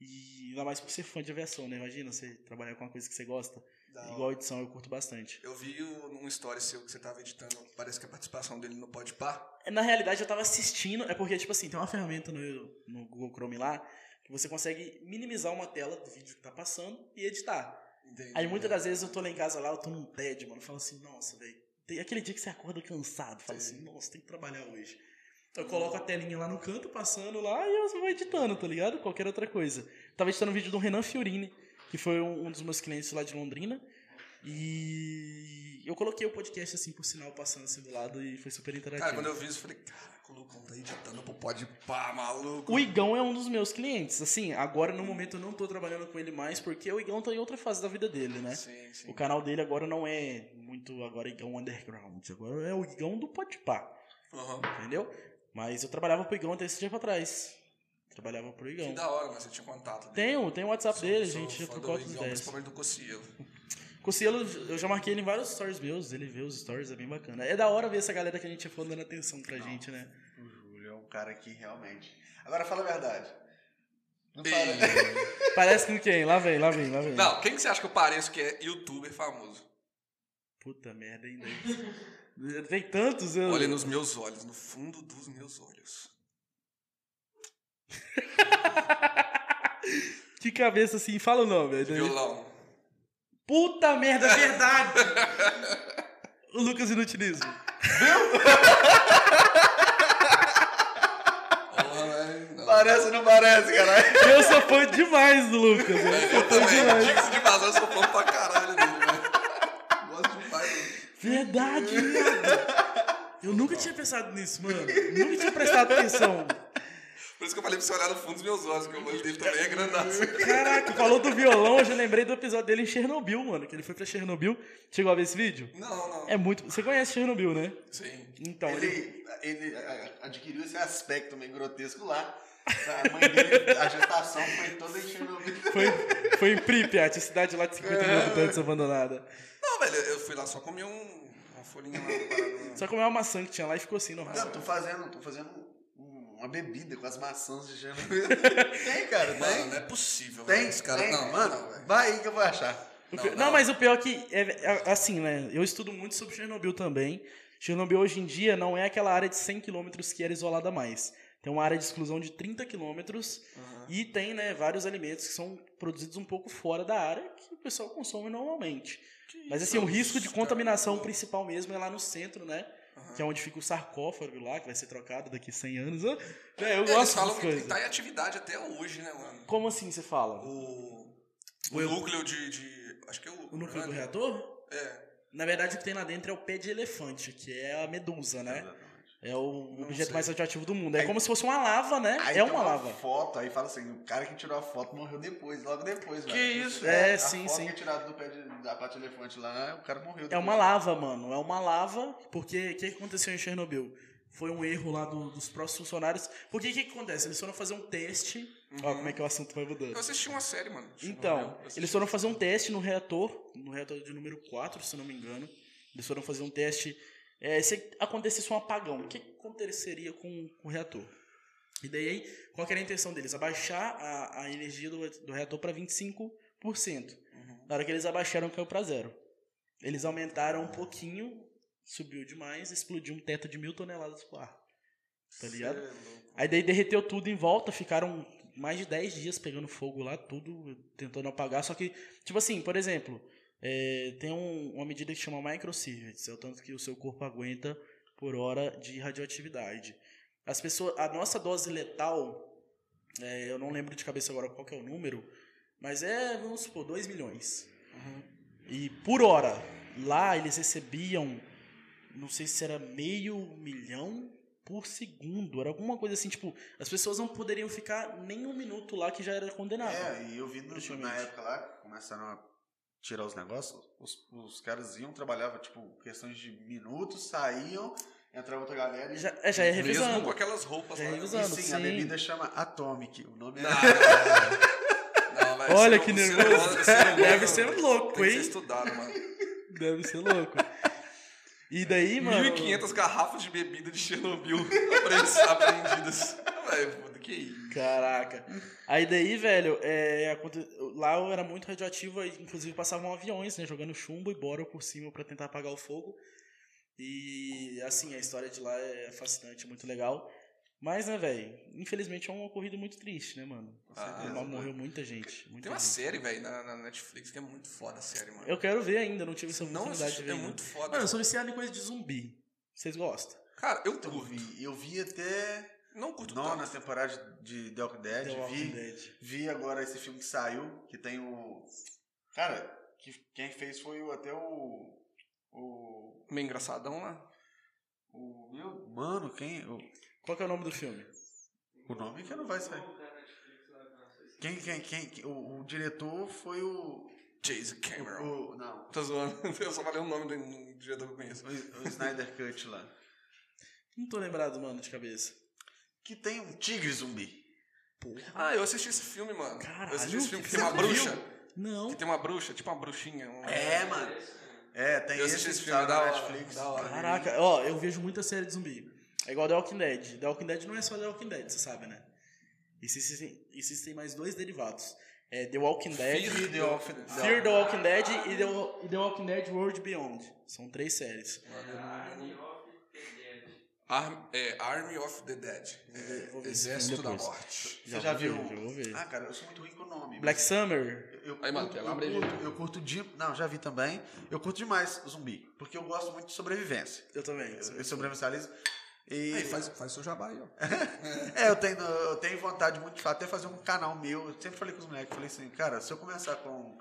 E ainda mais por ser fã de aviação, né? Imagina você trabalhar com uma coisa que você gosta. Da. Igual edição, eu curto bastante. Eu vi num story seu que você tava editando, parece que a participação dele no Podpah. Na realidade, eu tava assistindo, é porque, tipo assim, tem uma ferramenta no, no Google Chrome lá que você consegue minimizar uma tela do vídeo que tá passando e editar. Entendi. Aí muitas das vezes eu tô lá em casa lá, eu tô num tédio, mano. Eu falo assim, nossa, velho. Tem aquele dia que você acorda cansado, fala assim, nossa, tem que trabalhar hoje. Eu coloco a telinha lá no canto, passando lá, e eu vou editando, tá ligado? Qualquer outra coisa. Tava editando um vídeo do Renan Fiorini, que foi um, um dos meus clientes lá de Londrina. E eu coloquei o podcast assim, por sinal, passando assim do lado e foi super interativo. Cara, quando eu vi isso, eu falei, cara, o Lucão tá editando pro pode pá, maluco. O Igão é um dos meus clientes. Assim, agora no momento eu não tô trabalhando com ele mais porque o Igão tá em outra fase da vida dele, né? Sim, sim. O canal dele agora não é muito agora Igão Underground. Agora é o Igão do Podpah, Aham. entendeu? Mas eu trabalhava pro Igão até esse dia pra Trabalhava pro Que Igão. da hora, mas você tinha contato dele. Tenho, tem o WhatsApp Sou- dele, a sou gente já trocou do outras ideias. Principalmente do Cossielo. Cossielo, eu já marquei ele em vários stories meus, ele vê os stories, é bem bacana. É da hora ver essa galera que a gente foi dando atenção pra gente, né? O Júlio é um cara que realmente. Agora fala a verdade. Não. Parece com quem? Lá vem, lá vem, lá vem. Não, quem que você acha que eu pareço que é youtuber famoso? Puta merda ainda. Tem tantos, eu... Olha nos meus olhos, no fundo dos meus olhos. Que cabeça assim, fala o nome. daí- Violão. Puta merda, é verdade! o Lucas Inutilismo. Não. Parece ou não parece, caralho? Eu sou fã demais do Lucas. velho. Eu também, diga-se de eu sou fã pra caralho dele, velho. Gosto demais dele. Verdade, viado. Eu nunca tinha pensado nisso, mano. Nunca tinha prestado atenção. Por isso que eu falei pra você olhar no fundo dos meus olhos, que o olho dele também é grandaço. Caraca, falou do violão, eu já lembrei do episódio dele em Chernobyl, mano. Que ele foi pra Chernobyl. Chegou a ver esse vídeo? Não, não. É muito. Você conhece Chernobyl, né? Sim. Então, ele. Ele, ele a- adquiriu esse aspecto meio grotesco lá. A mãe dele, a gestação foi toda em Chernobyl. Foi, foi em Pripyat, a cidade lá de 50 mil habitantes abandonada. Não, velho, eu fui lá só comi um, uma folhinha lá. Só comeu uma maçã que tinha lá e ficou assim, normal. Não, tô fazendo, tô fazendo uma bebida com as maçãs de Chernobyl. tem, cara, Mano, tem. não é possível, Tem. Esse cara, tem. não, mano, não, vai aí que eu vou achar. Não, não. Não, mas o pior é que, é, é, assim, né? Eu estudo muito sobre Chernobyl também. Chernobyl hoje em dia não é aquela área de 100 quilômetros que era isolada mais. Tem uma área de exclusão de 30 quilômetros Aham. e tem, né, vários alimentos que são produzidos um pouco fora da área que o pessoal consome normalmente. Mas assim, o risco de cara? contaminação principal mesmo é lá no centro, né? Aham. Que é onde fica o sarcófago lá, que vai ser trocado daqui 100 anos. Ah, É, eu Eles gosto falam dessas que tá em atividade até hoje, né, mano? Como assim você fala? O, o O- núcleo de, de- Acho que é o. O núcleo do reator? É. Na verdade, o que tem lá dentro é o pé de elefante, que é a medusa, né? É o Não objeto sei. mais radioativo do mundo. É Aí- como se fosse uma lava, né? Aí é uma lava. foto, aí fala assim, o cara que tirou a foto morreu depois, logo depois, Que velho. isso? É, a sim, foto sim. que é tirada do pé de, da parte de elefante lá, o cara morreu É depois. uma lava, mano. É uma lava. Porque o que aconteceu em Chernobyl? Foi um erro lá do- dos próprios funcionários. Porque o que, que acontece? Eles foram fazer um teste. Ó, como é que o assunto vai mudando. Eu assisti uma série, mano. Então, eles foram fazer um teste no reator, no reator de número 4, se não me engano. Eles foram fazer um teste. É, se acontecesse um apagão, o que aconteceria com, com o reator? E daí, qual era a intenção deles? Abaixar a, a energia do, do reator para 25%. Uhum. Na hora que eles abaixaram, caiu para zero. Eles aumentaram um pouquinho, subiu demais, explodiu um teto de mil toneladas pro ar. Tá ligado? Cê é. Aí daí derreteu tudo em volta, ficaram mais de 10 dias pegando fogo lá, tudo tentando apagar. Só que, tipo assim, por exemplo, é, tem um- uma medida que chama microsieverts, é o tanto que o seu corpo aguenta por hora de radioatividade. As pessoas, a nossa dose letal, é, eu não lembro de cabeça agora qual é o número, mas é, vamos supor, 2 milhões. Uhum. E por hora, lá eles recebiam, não sei se era meio milhão por segundo, era alguma coisa assim, tipo, as pessoas não poderiam ficar nem um minuto lá que já era condenado. É, e eu vi no, na época lá, começaram a tirar os negócios, os, os caras iam, trabalhavam, tipo, questões de minutos, saíam, entrava outra galera e... Já, é, já é Mesmo revisando. com aquelas roupas Já lá. revisando. e sim, sim. a bebida chama Atomic, o nome Não, é... não, não. velho, Olha ser- que nervoso. Deve ser louco, tem que hein? ser estudado, mano. Deve ser louco. E daí, mano. 1.500 garrafas de bebida de Chernobyl aprendidas. aprendidas. Que isso? Caraca. Aí daí, velho, é, lá eu era muito radioativo, inclusive passavam aviões, né, jogando chumbo e bora por cima pra tentar apagar o fogo. E assim, a história de lá é fascinante, muito legal. Mas, né, velho, infelizmente é um ocorrido muito triste, né, mano? Ah, Lá mano. morreu muita gente. Muita Tem uma gente. série, velho, na, na Netflix que é muito foda a série, mano. Eu quero ver ainda, não tive essa não oportunidade assisti, de ver. é ainda. muito foda. Mano, eu sou viciado em coisa de zumbi. Vocês gostam? Cara, eu Eu vi, eu vi até... Não curto nona tanto. temporada de The Walking Dead. The Walking vi, Dead. vi agora esse filme que saiu, que tem o. Cara, que, quem fez foi o, até o. O. Meio engraçadão lá. o meu, mano, quem. O, Qual que é o nome do filme? o nome que não vai sair. Quem, quem, quem, quem- o, o diretor foi o. Jason Cameron. o não. Tô zoando. Eu só falei o nome do do diretor que eu conheço. O, o Snyder Cut lá. Não tô lembrado, mano, de cabeça. Que tem um tigre zumbi. Ah, eu assisti esse filme, mano. Caralho, eu assisti esse filme que tem uma bruxa. viu? Não. Que tem uma bruxa, tipo uma bruxinha. um- É, mano. É, tem Eu esse, assisti esse filme, tá da na hora, Netflix. da hora. Caraca, ó, eu vejo muita série de zumbi. É igual The Walking Dead. The Walking Dead não é só The Walking Dead, você sabe, né? Existem, existem mais dois derivados. É The Walking Dead, Fear The Walking Dead. Fear the Walking Dead e The, e The Walking Dead World Beyond. São três séries. Arm- é, Army of the Dead. É, Exército da. Morte. Você já viu? ver, já vou ver. Ah, cara, eu sou muito ruim com o nome. Black mas Summer. Eu, Aí, mano, curto, eu, curto, eu curto de. Não, já vi também. Eu curto demais zumbi. Porque eu gosto muito de sobrevivência. Eu também. Eu, eu sobrevivencialismo. E, Aí, faz, faz seu jabá aí, ó. É, eu tenho, eu tenho vontade muito de até fazer um canal meu. Eu sempre falei com os moleques, falei assim, cara, se eu começar com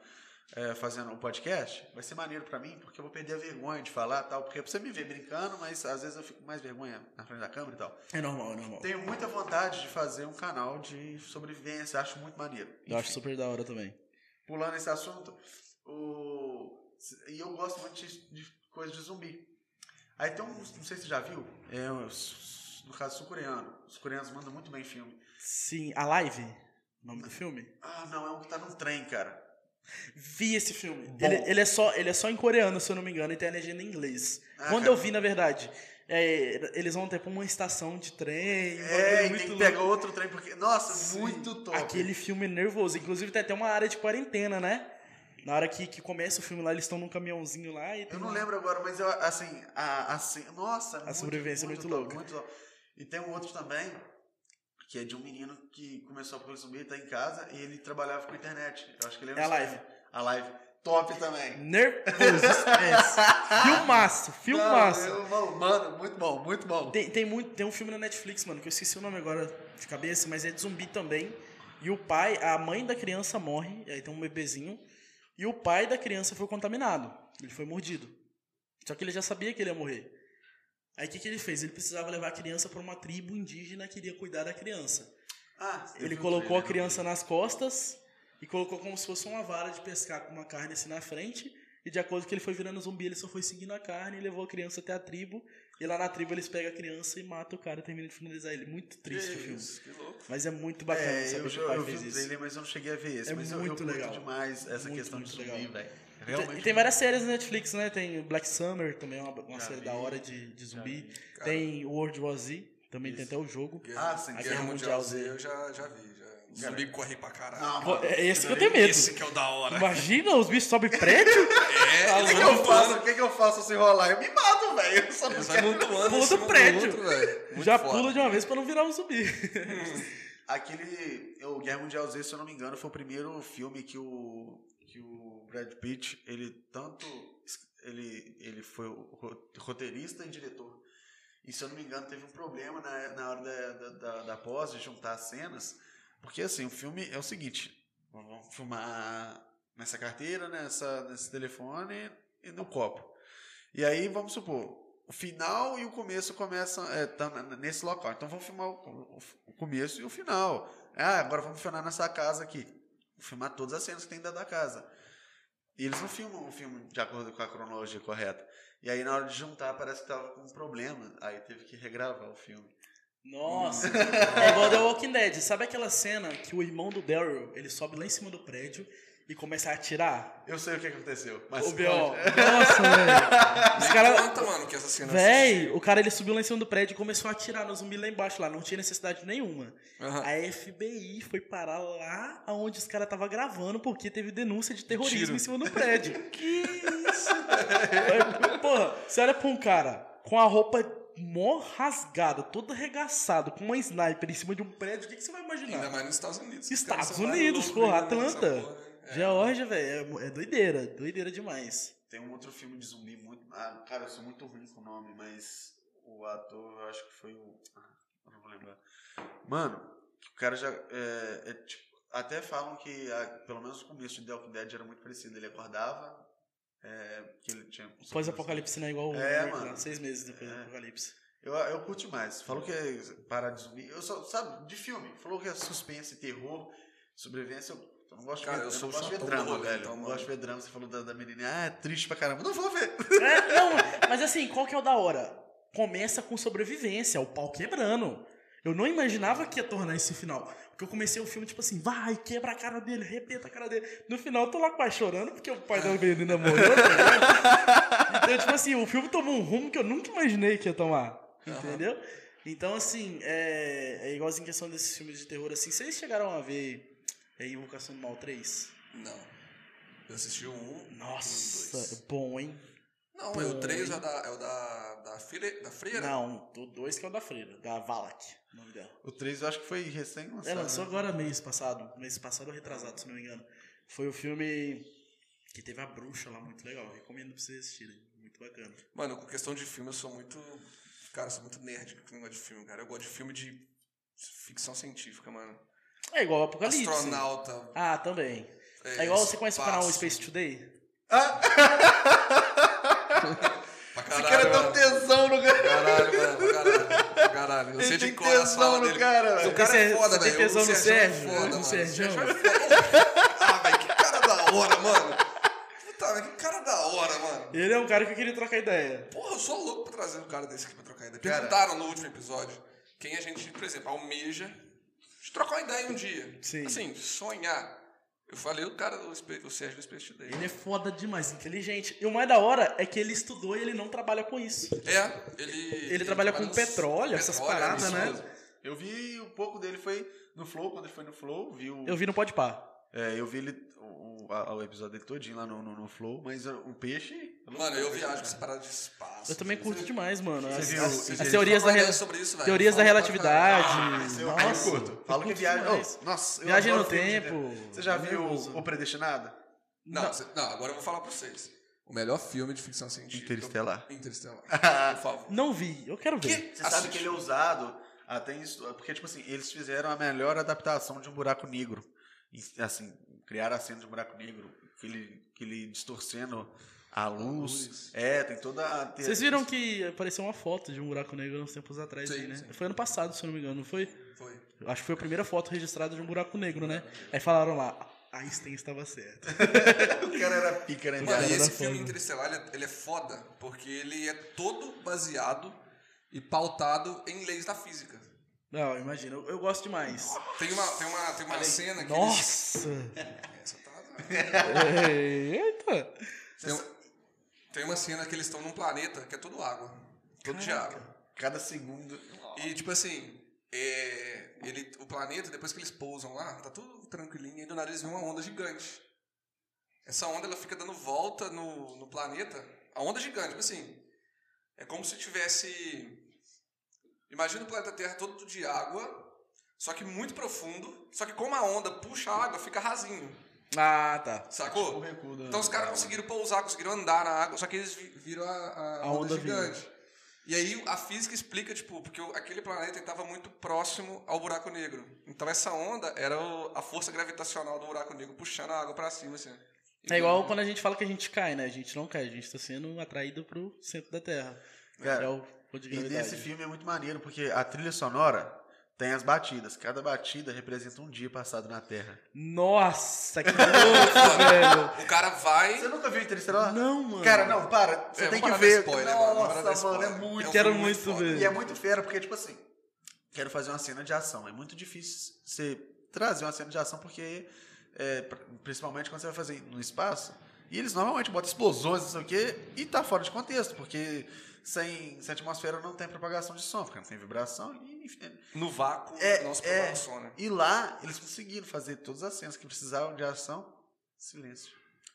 é, fazendo um podcast, vai ser maneiro pra mim, porque eu vou perder a vergonha de falar tal. Porque você me vê brincando, mas às vezes eu fico mais vergonha na frente da câmera e tal. É normal, é normal. Tenho muita vontade de fazer um canal de sobrevivência, acho muito maneiro. Eu acho Enfim, super da hora também. pulando esse assunto, o... e eu gosto muito de, de coisa de zumbi. Aí tem um, não sei se você já viu, é, no caso sul-coreano. Os coreanos mandam muito bem filme. Sim, a Live, o nome do filme? Ah, não, é um que tá num trem, cara. Vi esse filme. Ele, ele é só, ele é só em coreano, se eu não me engano, e tem a legenda em inglês. Ah, Quando cara. eu vi, na verdade, é, eles vão ter pra uma estação de trem. É, e muito tem pegar outro trem, porque. Nossa, Sim. muito top. Aquele filme nervoso. Inclusive tem até uma área de quarentena, né? Na hora que, que começa o filme lá, eles estão num caminhãozinho lá Eu não lembro agora, mas eu, assim, a, assim, nossa, muito, sobrevivência é muito louca. muito top. E tem um outro também, que é de um menino que começou a zumbi, tá em casa e ele trabalhava com internet. Eu acho que ele É a live. A live. Top também. Nervoso, filmaço, filmaço. Não, eu- mano, muito bom, muito bom. Tem, tem, muito, tem um filme na Netflix, mano, que eu esqueci o nome agora de cabeça, mas é de zumbi também. E o pai, a mãe da criança morre, e aí tem um bebezinho, e o pai da criança foi contaminado. Ele foi mordido. Só que ele já sabia que ele ia morrer. Aí o que, que ele fez? Ele precisava levar a criança para uma tribo indígena que iria cuidar da criança. Ah, eu Ele vi colocou a criança nas costas e colocou como se fosse uma vara de pescar com uma carne assim na frente. E de acordo com que ele foi virando zumbi, ele só foi seguindo a carne e levou a criança até a tribo. E lá na tribo eles pegam a criança e matam o cara e terminam de finalizar ele. Muito triste o filme. que louco. Mas é muito bacana É, saber eu, que eu, o pai eu vi fez o isso. trailer, mas eu não cheguei a ver esse. É mas eu, eu muito curto legal. demais essa Muito, questão de muito zumbi, legal. velho. E Realmente. tem- E tem várias séries na Netflix, né? Tem Black Summer, também é uma, uma série vi. da hora de, de zumbi. Tem World War Z, também tem Isso. até o jogo. Guerra, Ah, sim, Guerra, Guerra Mundial Mundial Z Z. eu já, já vi. Já. O zumbi corre pra caralho. Não, mano. É esse que eu tenho medo. Esse que é o da hora. Imagina, os bichos sobem prédio, É, O que, eu faço? O que, que eu faço se rolar? Eu me mato, velho. Eu só não Eles quero. Pula do prédio. outro, já foda. pula de uma vez pra não virar um zumbi. Aquele. O Guerra Mundial Z, se eu não me engano, foi o primeiro filme que o. que o Brad Pitt, ele tanto. Ele, ele foi roteirista e diretor. E se eu não me engano, teve um problema na, na hora da, da, da, da pós de juntar as cenas. Porque assim, o filme é o seguinte: vamos filmar nessa carteira, nessa, nesse telefone e no copo. E aí, vamos supor, o final e o começo começam é, nesse local. Então vamos filmar o- o começo e o final. Ah, agora vamos filmar nessa casa aqui. Vou filmar todas as cenas que tem dentro da casa. E eles não filmam o filme de acordo com a cronologia correta. E aí na hora de juntar parece que tava com um problema. Aí teve que regravar o filme. Nossa, é igual The Walking Dead. Sabe aquela cena que o irmão do Daryl, ele sobe lá em cima do prédio e começa a atirar? Eu sei o que aconteceu. Mas O B.O. Nossa, velho. Os caras... conta, mano, que essa cena Véi, o cara ele subiu lá em cima do prédio e começou a atirar no zumbi lá embaixo, lá. Não tinha necessidade nenhuma. Aham. A FBI foi parar lá onde os caras estavam gravando porque teve denúncia de terrorismo Tiro. em cima do prédio. que isso? velho? Porra, você olha pra um cara com a roupa mó rasgada, todo arregaçado, com uma sniper em cima de um prédio, o que, que você vai imaginar? Ainda mais nos Estados Unidos. Os Estados Unidos, porra, Atlanta. porra, né? É. Geórgia, velho, é, é doideira, doideira demais. Tem um outro filme de zumbi muito. Ah, cara, eu sou muito ruim com o nome, mas o ator, eu acho que foi o. ah, não vou lembrar. Mano, o cara já. É, é, tipo, até falam que, a- pelo menos o começo de The Walking Dead era muito parecido. Ele acordava, é, que ele tinha. Pós-apocalipse não é igual o É, Rick, mano. lá, seis meses depois do É. apocalipse. Eu, eu curto demais. Falou que é parar de zumbi. Eu só, sabe, de filme. Falou que é suspense, terror, sobrevivência. Eu, eu não gosto Cara, de ver, eu eu sou não gosto de ver drama, rolê, velho. então, eu não gosto de ver drama. Você falou da, da menininha. Ah, é triste pra caramba. Não vou ver. É, não, mas assim, qual que é o da hora? Começa com sobrevivência, o pau quebrando. Eu não imaginava que ia tornar esse final. Porque eu comecei o filme, tipo assim, vai, quebra a cara dele, arrebenta a cara dele. No final, eu tô lá quase chorando, porque o pai da menina morreu, ligado? Então, tipo assim, o filme tomou um rumo que eu nunca imaginei que ia tomar. Entendeu? Então, assim, é, é igualzinho questão desses filmes de terror, assim. Vocês chegaram a ver é, Invocação do Mal 3? Não. Eu assisti o 1. Nossa, dois. é bom, hein? Não, é o 3 é o da, é o da, da, freira, da freira? Não, o 2 que é o da Freira, da Valak, o nome dela. O 3 eu acho que foi recém-lançado. É, lançou né? agora mês passado. Mês passado ou retrasado, se não me engano. Foi o filme que teve a bruxa lá, muito legal. Recomendo pra vocês assistirem. Muito bacana. Mano, com questão de filme, eu sou muito. Cara, eu sou muito nerd com negócio de filme, cara. Eu gosto de filme de ficção científica, mano. É igual o Apocalipse. Astronauta. Ah, também. É, igual você conhece o canal espaço. Space Today? Pra Esse caralho, cara tem um tesão no cara. Caralho, mano. Pra caralho. Pra caralho. Eu sei de tem cor as tesão falas no dele. cara, O velho. cara é foda, você tem velho. tesão no Sérgio é Sérgio? foda, No. Sérgio? É. Ah, velho, que cara da hora, mano. Puta, velho, que cara da hora, mano. Ele é um cara que eu queria trocar ideia. Porra, eu sou louco pra trazer um cara desse aqui pra trocar ideia. Perguntaram no último episódio quem a gente, por exemplo, almeja de trocar uma ideia um dia. Sim. Assim, sonhar. Eu falei o cara, o, Sérgio do Space Today. Ele é foda demais, inteligente. E o mais da hora é que ele estudou e ele não trabalha com isso. É, ele... Ele trabalha com nos- petróleo, essas paradas, isso né? mesmo. Eu vi um pouco dele, foi no Flow, quando ele foi no Flow, vi o... Eu vi no Podpah. É, eu vi ele, o, o, a- o episódio dele todinho lá no, no, no Flow, mas uh, o peixe... Mano, eu viajo com essa parada de espaço. Eu também curto demais, mano. As, viu- as- você as viu- teorias, da, sobre isso, velho. teorias da Fala relatividade. Esse eu, Nossa, eu curto. Falo que curto viagem... Oh, nossa, eu Viagem no de- tempo. Você já viu o, o Predestinado? Não, cê- não, agora eu vou falar pra vocês. O melhor filme de ficção científica. Interestelar. Interestelar. Por favor. Não vi, eu quero ver. Que? Você sabe que ele é usado até em estu- porque tipo assim, eles fizeram a melhor adaptação de um buraco negro. E, assim, criaram a cena de um buraco negro, que ele, que ele distorcendo a luz. luz. É, tem toda a Vocês viram que apareceu uma foto de um buraco negro uns tempos atrás Sim, aí, né? sim. Foi ano passado, se eu não me engano, não foi? Foi. Acho que foi a primeira foto registrada de um buraco negro, né? Aí falaram lá, Einstein estava certo. o cara era pica, né? Mano, e esse filme foda. Interestelar, ele é, ele é foda, porque ele é todo baseado e pautado em leis da física. Não, imagina, eu, eu gosto demais. Tem uma, tem uma, tem uma cena que Nossa! eles... Essa tá... Eita! Tem, tem uma cena que eles estão num planeta que é todo água. Todo de água. Cada segundo. E, tipo assim, é, ele, o planeta, depois que eles pousam lá, tá tudo tranquilinho, e do nada eles vêem uma onda gigante. Essa onda, ela fica dando volta no, no planeta. A onda gigante, tipo assim, é como se tivesse... Imagina o planeta Terra todo de água, só que muito profundo, só que como a onda puxa a água, fica rasinho, Ah, tá. sacou? O recuo da- Então os caras conseguiram pousar, conseguiram andar na água, só que eles vi- viram a, a, A onda, onda gigante. E aí a física explica, tipo, porque o- aquele planeta estava muito próximo ao buraco negro. Então essa onda era o- a força gravitacional do buraco negro puxando a água pra cima, assim. É igual quando a gente fala que a gente cai, né? A gente não cai, a gente tá sendo atraído pro centro da Terra. Cara, é o ponto de E nesse filme é muito maneiro, porque a trilha sonora tem as batidas. Cada batida representa um dia passado na Terra. Nossa, que louco, velho! O cara vai... Você nunca viu Interestelar? Não, mano. Cara, não, para. Você É, tem vamos que parar ver. spoiler, mano, vamos parar de Nossa, mano, é spoiler. muito. É um Quero filme muito foda. ver. E é muito fera, porque, tipo assim, quero fazer uma cena de ação. É muito difícil você trazer uma cena de ação, porque, é, pr- principalmente quando você vai fazer no espaço, e eles normalmente botam explosões, não sei o quê, e tá fora de contexto, porque sem, sem atmosfera não tem propagação de som, porque não tem vibração, e, enfim, No vácuo, É, não se é. propaga o som, né? E lá, eles conseguiram fazer todas as cenas que precisavam de ação, silêncio.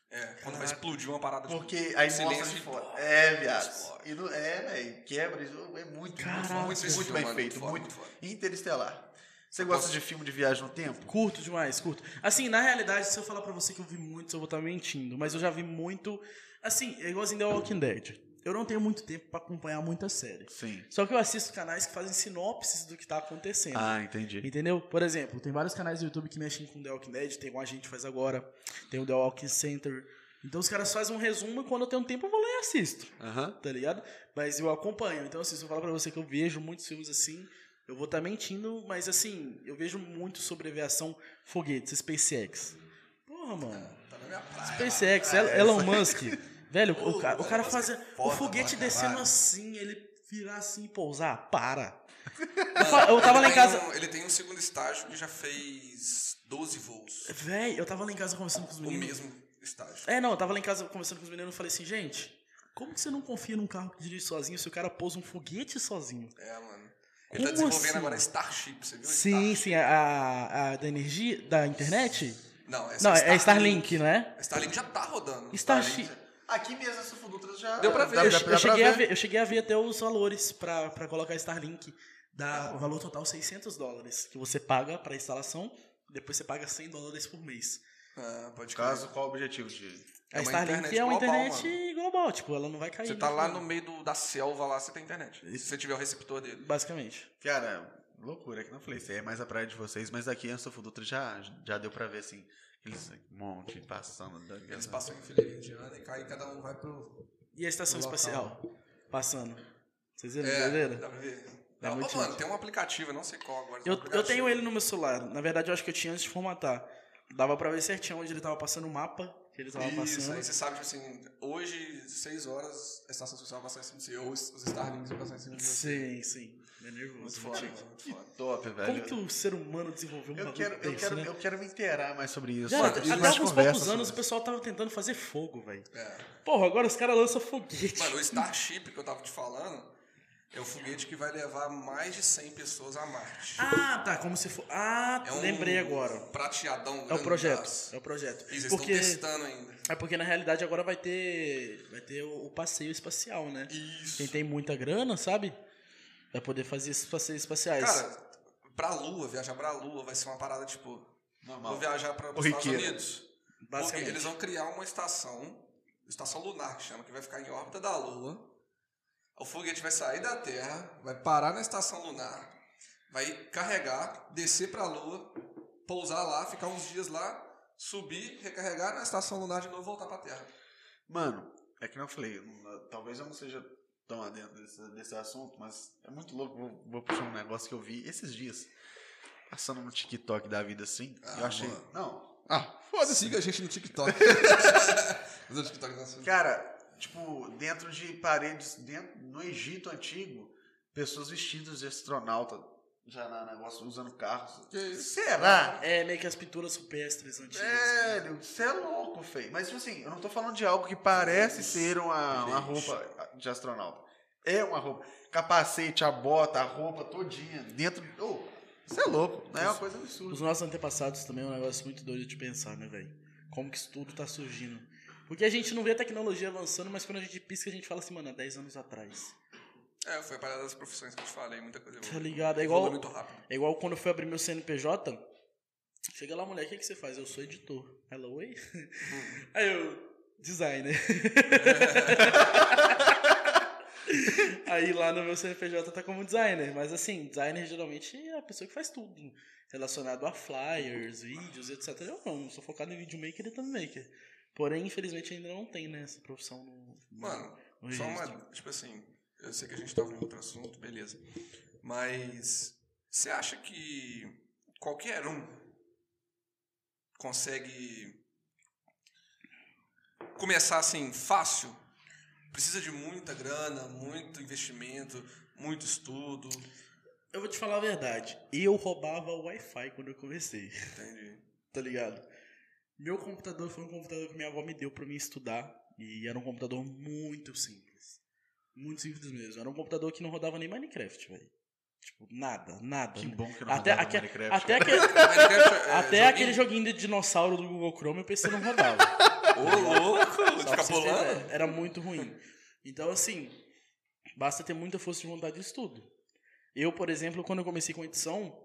É, quando vai explodir uma parada... Porque aí Silêncio mostra de fora. pô, É, viado. E não, é, velho, quebra, isso é muito, Caraca. muito, muito, Muito bem mano, feito, muito muito. foda, muito Interestelar. Você gosta posso- de filme de viagem no tempo? Curto demais, curto. Assim, na realidade, se eu falar pra você que eu vi muito, eu vou estar mentindo. Mas eu já vi muito. Assim, é igualzinho The Walking Dead. Eu não tenho muito tempo pra acompanhar muita série. Sim. Só que eu assisto canais que fazem sinopses do que tá acontecendo. Ah, entendi. Entendeu? Por exemplo, tem vários canais do YouTube que mexem com The Walking Dead, tem um a gente faz agora, tem o The Walking Center. Então os caras fazem um resumo e quando eu tenho tempo eu vou lá e assisto, Aham. tá ligado? Mas eu acompanho. Então, assim, se eu falar pra você que eu vejo muitos filmes assim, eu vou estar mentindo, mas assim, eu vejo muito sobre aviação foguetes, SpaceX. Porra, mano. Tá na minha praia. SpaceX, Elon Musk. Velho, o, Pô, cara, o cara Elon faz Musk é o foguete pra descendo assim, ele virar assim e pousar. Para. Eu fa- eu tava lá em casa. um- ele tem um segundo estágio que já fez 12 voos. Véi, eu tava lá em casa conversando com os O meninos. mesmo estágio. É, não, eu tava lá em casa conversando com os meninos e falei assim, gente, como que você não confia num carro que dirige sozinho se o cara pousa um foguete sozinho? É, mano. Ele tá Como desenvolvendo assim? agora Starship, você viu? Sim, Starship? sim, a, a, da energia, da internet? Não, essa Não, é Starlink, não é? Starlink já tá rodando. Starship. Starlink Aqui mesmo essa Fudutra já. Deu pra ver. dá- Eu, dá- dá eu pra cheguei a ver. ver, eu cheguei a ver até os valores pra, pra colocar Starlink. Dá o valor total 600 dólares, que você paga pra instalação, depois você paga 100 dólares por mês. Ah, pode crer. caso, qual o objetivo de. A É uma Starlink internet é uma global, internet global, tipo, ela não vai cair. Você tá lá no meio do- da selva lá, você tem internet. Se você tiver o receptor dele. Basicamente. Cara, loucura, que não falei, isso aí é mais a praia de vocês, mas aqui em Fudutra já, já deu pra ver assim, aqueles monte passando. da- Eles passam em fileirinha indiana e cai cada um vai pro. E a estação espacial? Passando. Vocês viram? É, dá pra ver. É Não, muito mano, chique. tem um aplicativo, eu não sei qual agora. Eu, um eu tenho ele no meu celular. Na verdade, eu acho que eu tinha antes de formatar. Dava pra ver certinho onde ele tava passando o mapa que ele tava Isso, passando. aí você sabe, tipo assim, hoje, 6 horas, a estação social vai passar em cima de você, ou os Starlinks vão passar em cima de você. Sim, sim. É nervoso. Muito muito foda, mano, muito Que foda. top, velho. Como que o ser humano desenvolveu um Eu bagulho quero, eu, desse, quero, né? eu quero me inteirar mais sobre isso. Já, até alguns conversa poucos anos o pessoal tava tentando fazer fogo, velho. É. Porra, agora os caras lançam foguete. Mano, o Starship que eu tava te falando é o foguete que vai levar mais de 100 pessoas a Marte. Ah, tá, como se for. Ah, É um lembrei agora. prateadão É o projeto. É o projeto. Eles Porque, estão testando ainda. é porque na realidade agora vai ter. Vai ter o, o passeio espacial, né? Isso. Quem tem muita grana, sabe? Vai poder fazer esses passeios espaciais. Cara, pra Lua, viajar pra Lua vai ser uma parada tipo. Normal. Vou viajar para os. Estados Unidos. Porque basicamente. eles vão criar uma estação, estação lunar que chama, que vai ficar em órbita da Lua. O foguete vai sair da Terra, vai parar na estação lunar, vai carregar, descer pra Lua, pousar lá, ficar uns dias lá, subir, recarregar na estação lunar de novo e voltar pra Terra. Mano, é que não eu falei, talvez eu não seja tão adentro desse, desse assunto, mas é muito louco. Vou, vou puxar um negócio que eu vi esses dias, passando no TikTok da vida assim. Ah, eu achei. mano. Não. Ah, foda-se. Siga a gente no TikTok. Mas o TikTok é Cara, tipo, dentro de paredes, dentro, no Egito antigo, pessoas vestidas de astronauta, já na negócio, usando carros. Será? É meio que as pinturas rupestres antigas. Velho, você é louco, feio. Mas, tipo assim, eu não tô falando de algo que parece ser uma, uma roupa de astronauta. É uma roupa. Capacete, a bota, a roupa todinha. Dentro. Você é louco. Não é uma coisa Os absurda. nossos antepassados também é um negócio muito doido de pensar, né, velho? Como que isso tudo tá surgindo. Porque a gente não vê a tecnologia avançando, mas quando a gente pisca, a gente fala assim, mano, há 10 anos atrás. É, foi a parada das profissões que eu te falei, muita coisa Tá ligado? É igual, muito rápido. é igual quando eu fui abrir meu CNPJ. Chega lá, mulher, o que, que você faz? Eu sou editor. Hello, oi? Aí eu, designer. Aí lá no meu CNPJ tá como designer. Mas assim, designer geralmente é a pessoa que faz tudo. Relacionado a flyers, vídeos, etc. Eu não, sou focado em videomaker e thumbmaker. Porém, infelizmente, ainda não tem, né, essa profissão no. Mano, no só uma. Tipo assim, eu sei que a gente tava em outro assunto, beleza. Mas você acha que qualquer um consegue começar assim, fácil? Precisa de muita grana, muito investimento, muito estudo. Eu vou te falar a verdade. Eu roubava o Wi-Fi quando eu comecei. Entendi. tá ligado? Meu computador foi um computador que minha avó me deu pra mim estudar. E era um computador muito simples. Muito simples mesmo. Era um computador que não rodava nem Minecraft, velho. Tipo, nada, nada. Que bom que não Até, rodava aque- Minecraft. até, aquele, é até joguinho? aquele joguinho de dinossauro do Google Chrome o PC não rodava. Ô, louco! Ideia. Era muito ruim. Então, assim, basta ter muita força de vontade de estudo. Eu, por exemplo, quando eu comecei com edição,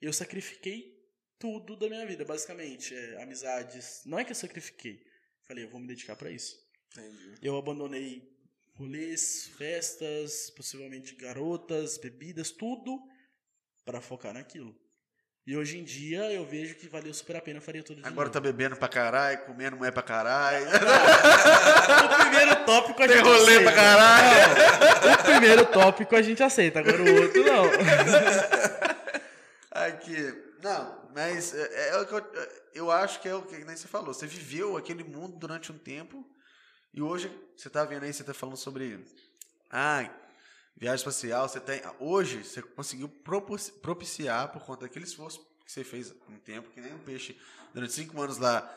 eu sacrifiquei tudo da minha vida, basicamente. É, amizades. Não é que eu sacrifiquei. Falei, eu vou me dedicar pra isso. Entendi. Eu abandonei rolês, festas, possivelmente garotas, bebidas, tudo pra focar naquilo. E hoje em dia eu vejo que valeu super a pena, eu faria tudo de Agora novo. tá bebendo pra caralho, comendo mulher pra caralho. O primeiro tópico a Tem gente rolê aceita. pra caralho. Não, o primeiro tópico a gente aceita, agora o outro não. Aqui. Não, mas é, é eu, eu acho que é o que nem você falou. Você viveu aquele mundo durante um tempo e hoje você tá vendo aí, você tá falando sobre ah, viagem espacial, você tem hoje você conseguiu propiciar por conta daquele esforço que você fez um tempo, que nem um peixe durante cinco anos lá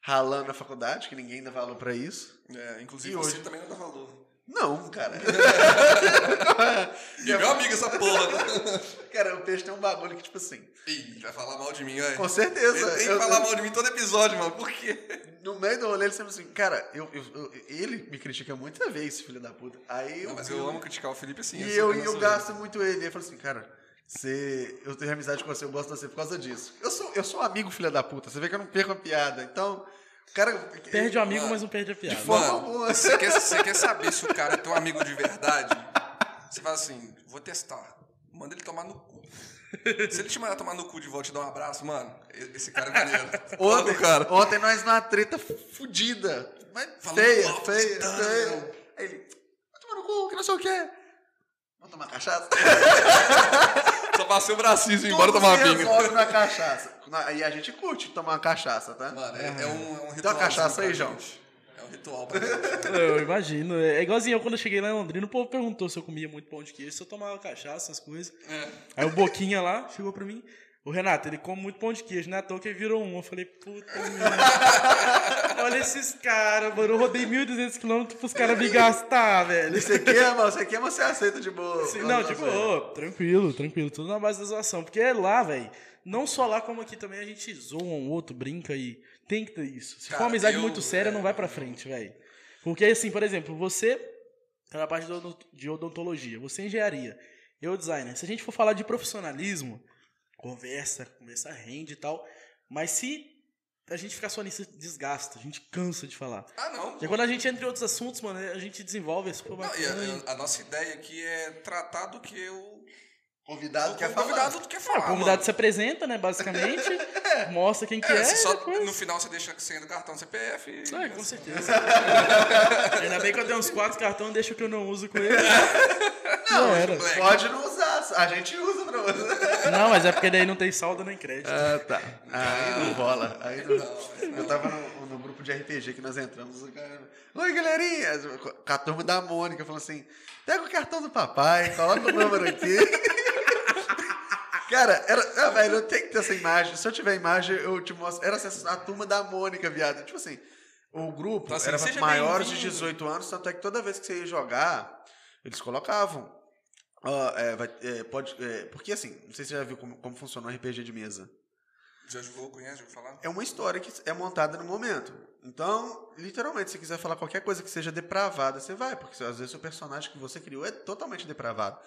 ralando na faculdade, que ninguém dá valor pra isso. É, inclusive E você hoje? também não dá valor. Não, cara. E meu amigo, essa porra. cara, o peixe tem um bagulho que, tipo assim. Ih, vai falar mal de mim, velho. Com certeza. Ele tem que eu- falar mal de mim todo episódio, mano. Por quê? No meio do rolê, ele sempre assim, cara, eu, eu- eu- ele me critica muita vez, filho da puta. Aí eu. Não, mas eu amo criticar o Felipe assim. E eu, é eu gasto muito ele. Ele falou assim, cara, você, eu tenho amizade com você, eu gosto de você por causa disso. Eu sou, eu sou um amigo, filho da puta. Você vê que eu não perco a piada. Então, cara. Perde o amigo, Mano, mas não perde a piada. de forma alguma. você quer, você quer saber se o cara é teu amigo de verdade? Você fala assim, vou testar. Manda ele tomar no cu. Se ele te mandar tomar no cu de volta e te dar um abraço, mano, esse cara é maneiro. Ontem, cara. ontem nós numa treta fudida. Mas Falando feia, alto, feia, gritando. feia. Aí ele, vai tomar no cu, que não sei o quê. Vamos tomar cachaça? Só passei o bracinho e embora Tudo tomar pinga. resolve na cachaça. Na- E a gente curte tomar uma cachaça, tá? Mano, é, é um, é um ritual. Tem uma cachaça aí, pra João? É um ritual pra gente. Eu imagino. É igualzinho eu quando eu cheguei lá em Londrina, o povo perguntou se eu comia muito pão de queijo, se eu tomava cachaça, essas coisas. É. Aí o Boquinha lá chegou pra mim. O Renato, ele come muito pão de queijo, né? À toa que ele virou um. Eu falei, puta merda. Olha esses caras, mano. Eu rodei 1.200 km pros caras me gastar, velho. Você queima, você queima, você aceita de boa. Sim, não, tipo, tranquilo, tranquilo. Tudo na base da zoação. Porque é lá, velho, não só lá como aqui também a gente zoa um outro, brinca e tem que ter isso. Se for Cara, uma amizade eu- muito séria, é. não vai pra frente, velho. Porque assim, por exemplo, você tá na parte de odontologia, você é engenharia, eu designer. Se a gente for falar de profissionalismo, conversa, conversa rende e tal, mas se a gente ficar só nisso, desgasta, a gente cansa de falar. Ah, não. E quando a gente entra em outros assuntos, mano, a gente desenvolve, é super Não, e bacana. a, a nossa ideia aqui é tratar do que o Convidado quer convidado falar. quer falar. O convidado mano. se apresenta, né, basicamente, mostra quem que é, É, só, depois- no final você deixa a senha do cartão CPF e... Ah, com certeza. Ainda bem que eu tenho uns quatro cartões, deixa o que eu não uso com ele. Não, era. Black. Pode não usar, a gente usa pra você. Não, mas é porque daí não tem saldo nem crédito. Ah, tá. Aí não rola. Aí não... Não, Eu tava no, no grupo de RPG que nós entramos. O cara, Oi, galerinha! Com a turma da Mônica falando assim: pega o cartão do papai, coloca o número aqui. Cara, era. Ah, velho, tenho que ter essa imagem. Se eu tiver imagem, eu te mostro. Era a turma da Mônica, viado. Tipo assim, o grupo Então, assim, era seja maiores de bem-vindo. 18 anos, tanto é que toda vez que você ia jogar, eles colocavam. ó, é, vai- é, pode, é, porque assim, não sei se você já viu como, como funciona um RPG de mesa. Já jogou, conhece, já ouviu falar? É uma história que é montada no momento. Então, literalmente, se quiser falar qualquer coisa que seja depravada, você vai, porque às vezes o personagem que você criou é totalmente depravado.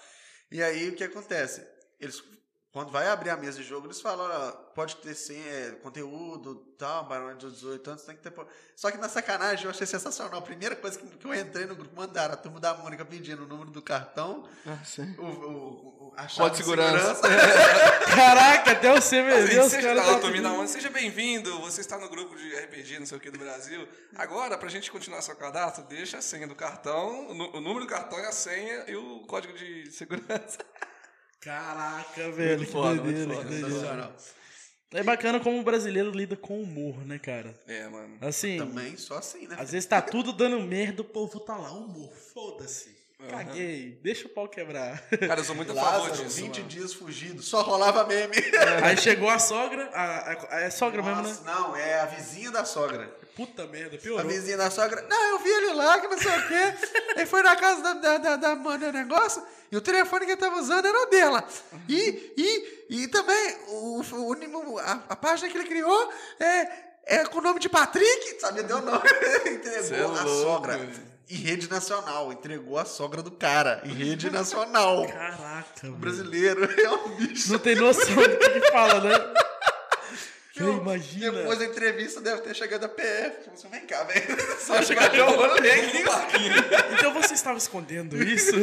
E aí o que acontece? Eles, quando vai abrir a mesa de jogo, eles falam: olha, pode ter sim, é, conteúdo, tal, barulho de 18 anos, tem que ter. po-". Só que na sacanagem eu achei sensacional. A primeira coisa que, que eu entrei no grupo, mandaram a turma da Mônica pedindo o número do cartão, o, o, o, a chave Código de segurança. Caraca, até você Assim, mesmo. os seja, caras não, tá seja bem-vindo. Você está no grupo de RPG, não sei o que, do Brasil. Agora, pra gente continuar seu cadastro, deixa a senha do cartão, o o número do cartão e a senha e o código de segurança. Caraca, velho, que foda, muito doideira, foda, que doideira. Sensacional. É bacana como o brasileiro lida com humor, né, cara? É, mano. Assim, Também só assim, né? às vezes tá tudo dando merda, o povo tá lá, humor, foda-se. Caguei, deixa o pau quebrar. Cara, eu sou muito a favor Lázaro, disso. 20 mano. dias fugido, só rolava meme. Aí chegou a sogra, a, a- é sogra mesmo, né? Nossa, Não, é a vizinha da sogra. Puta merda, A piorou. vizinha da sogra. Não, eu vi ele lá, que não sei o quê. Ele foi na casa da, da, da, da mãe do negócio e o telefone que ele tava usando era o dela. E, e, e também o, o, a, a página que ele criou é, é com o nome de Patrick, sabe? Deu o nome. Entregou é a sogra. velho. Em rede nacional. Entregou a sogra do cara. Em rede nacional. Caraca, O brasileiro é um bicho. Não tem noção do que, que fala, né? Véi, imagina. Depois da entrevista deve ter chegado a PF. Tipo assim, vem cá, velho. Só chegar de no- rolê no aqui. parquinho. Então você estava escondendo isso?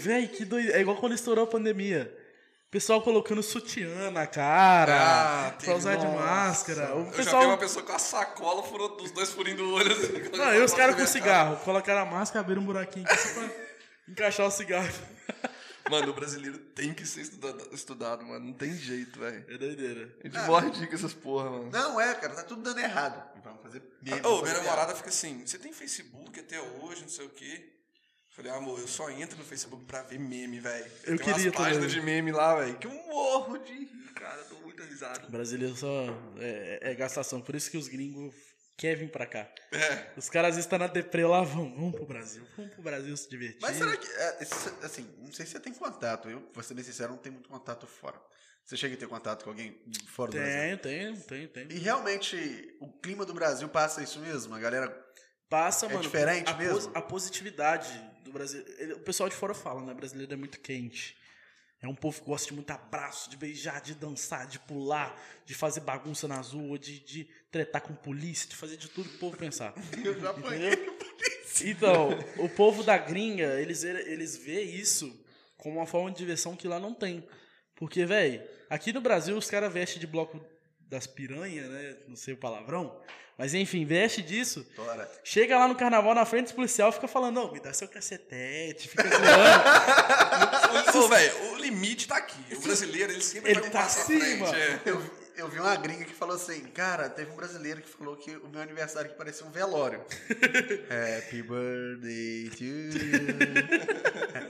Véi, que doido. É igual quando estourou a pandemia. Pessoal colocando sutiã na cara, Ah, pra usar de nossa. máscara. O Eu já vi pessoal. uma pessoa com a sacola, furou os dois furinhos do olho. assim, Não, e os caras com cigarro. Colocaram a máscara, abriram um buraquinho aqui só pra encaixar o cigarro. Mano, o brasileiro tem que ser estudado, estudado mano. Não tem jeito, velho. É doideira. A gente morre de com essas porra, mano. Não, é, cara, tá tudo dando errado. Vamos fazer meme, Ô, vamos minha namorada fica assim, você tem Facebook até hoje, não sei o quê? Falei, amor, eu só entro no Facebook pra ver meme, velho. Eu tem queria umas páginas de meme lá, velho, que eu morro de rir, cara. Dou muita risada. O brasileiro só é, é gastação. Por isso que os gringos querem vir pra cá. É. Os caras às vezes estão na deprê lá, vão, vamos pro Brasil. Vamos pro Brasil se divertir. Mas será que, é, assim, não sei se você tem contato. Eu, pra ser bem sincero, não tenho muito contato fora. Você chega a ter contato com alguém fora do Brasil? Tem, tem, tem, tem. E realmente, o clima do Brasil passa isso mesmo? A galera. Passa, É mano. diferente a, mesmo? a positividade do Brasil. ele- O pessoal de fora fala, né? Brasileiro é muito quente. É um povo que gosta de muito abraço, de beijar, de dançar, de pular, de fazer bagunça nas ruas, de, de tretar com polícia, de fazer de tudo que o povo pensar. Eu já apanhei. Entendeu? Então, o povo da gringa, eles, eles vê isso como uma forma de diversão que lá não tem. Porque, velho, aqui no Brasil os caras vestem de bloco das piranhas, né? Não sei o palavrão. Mas enfim, veste disso. Tora. Chega lá no carnaval na frente dos policial fica falando, não, me dá seu cacetete, fica zoando. Ô, velho, o limite tá aqui. O brasileiro, ele sempre Ele vai um tá passo à acima. frente. É. Eu, eu vi uma gringa que falou assim, cara, teve um brasileiro que falou que o meu aniversário que parecia um velório. Happy birthday to you.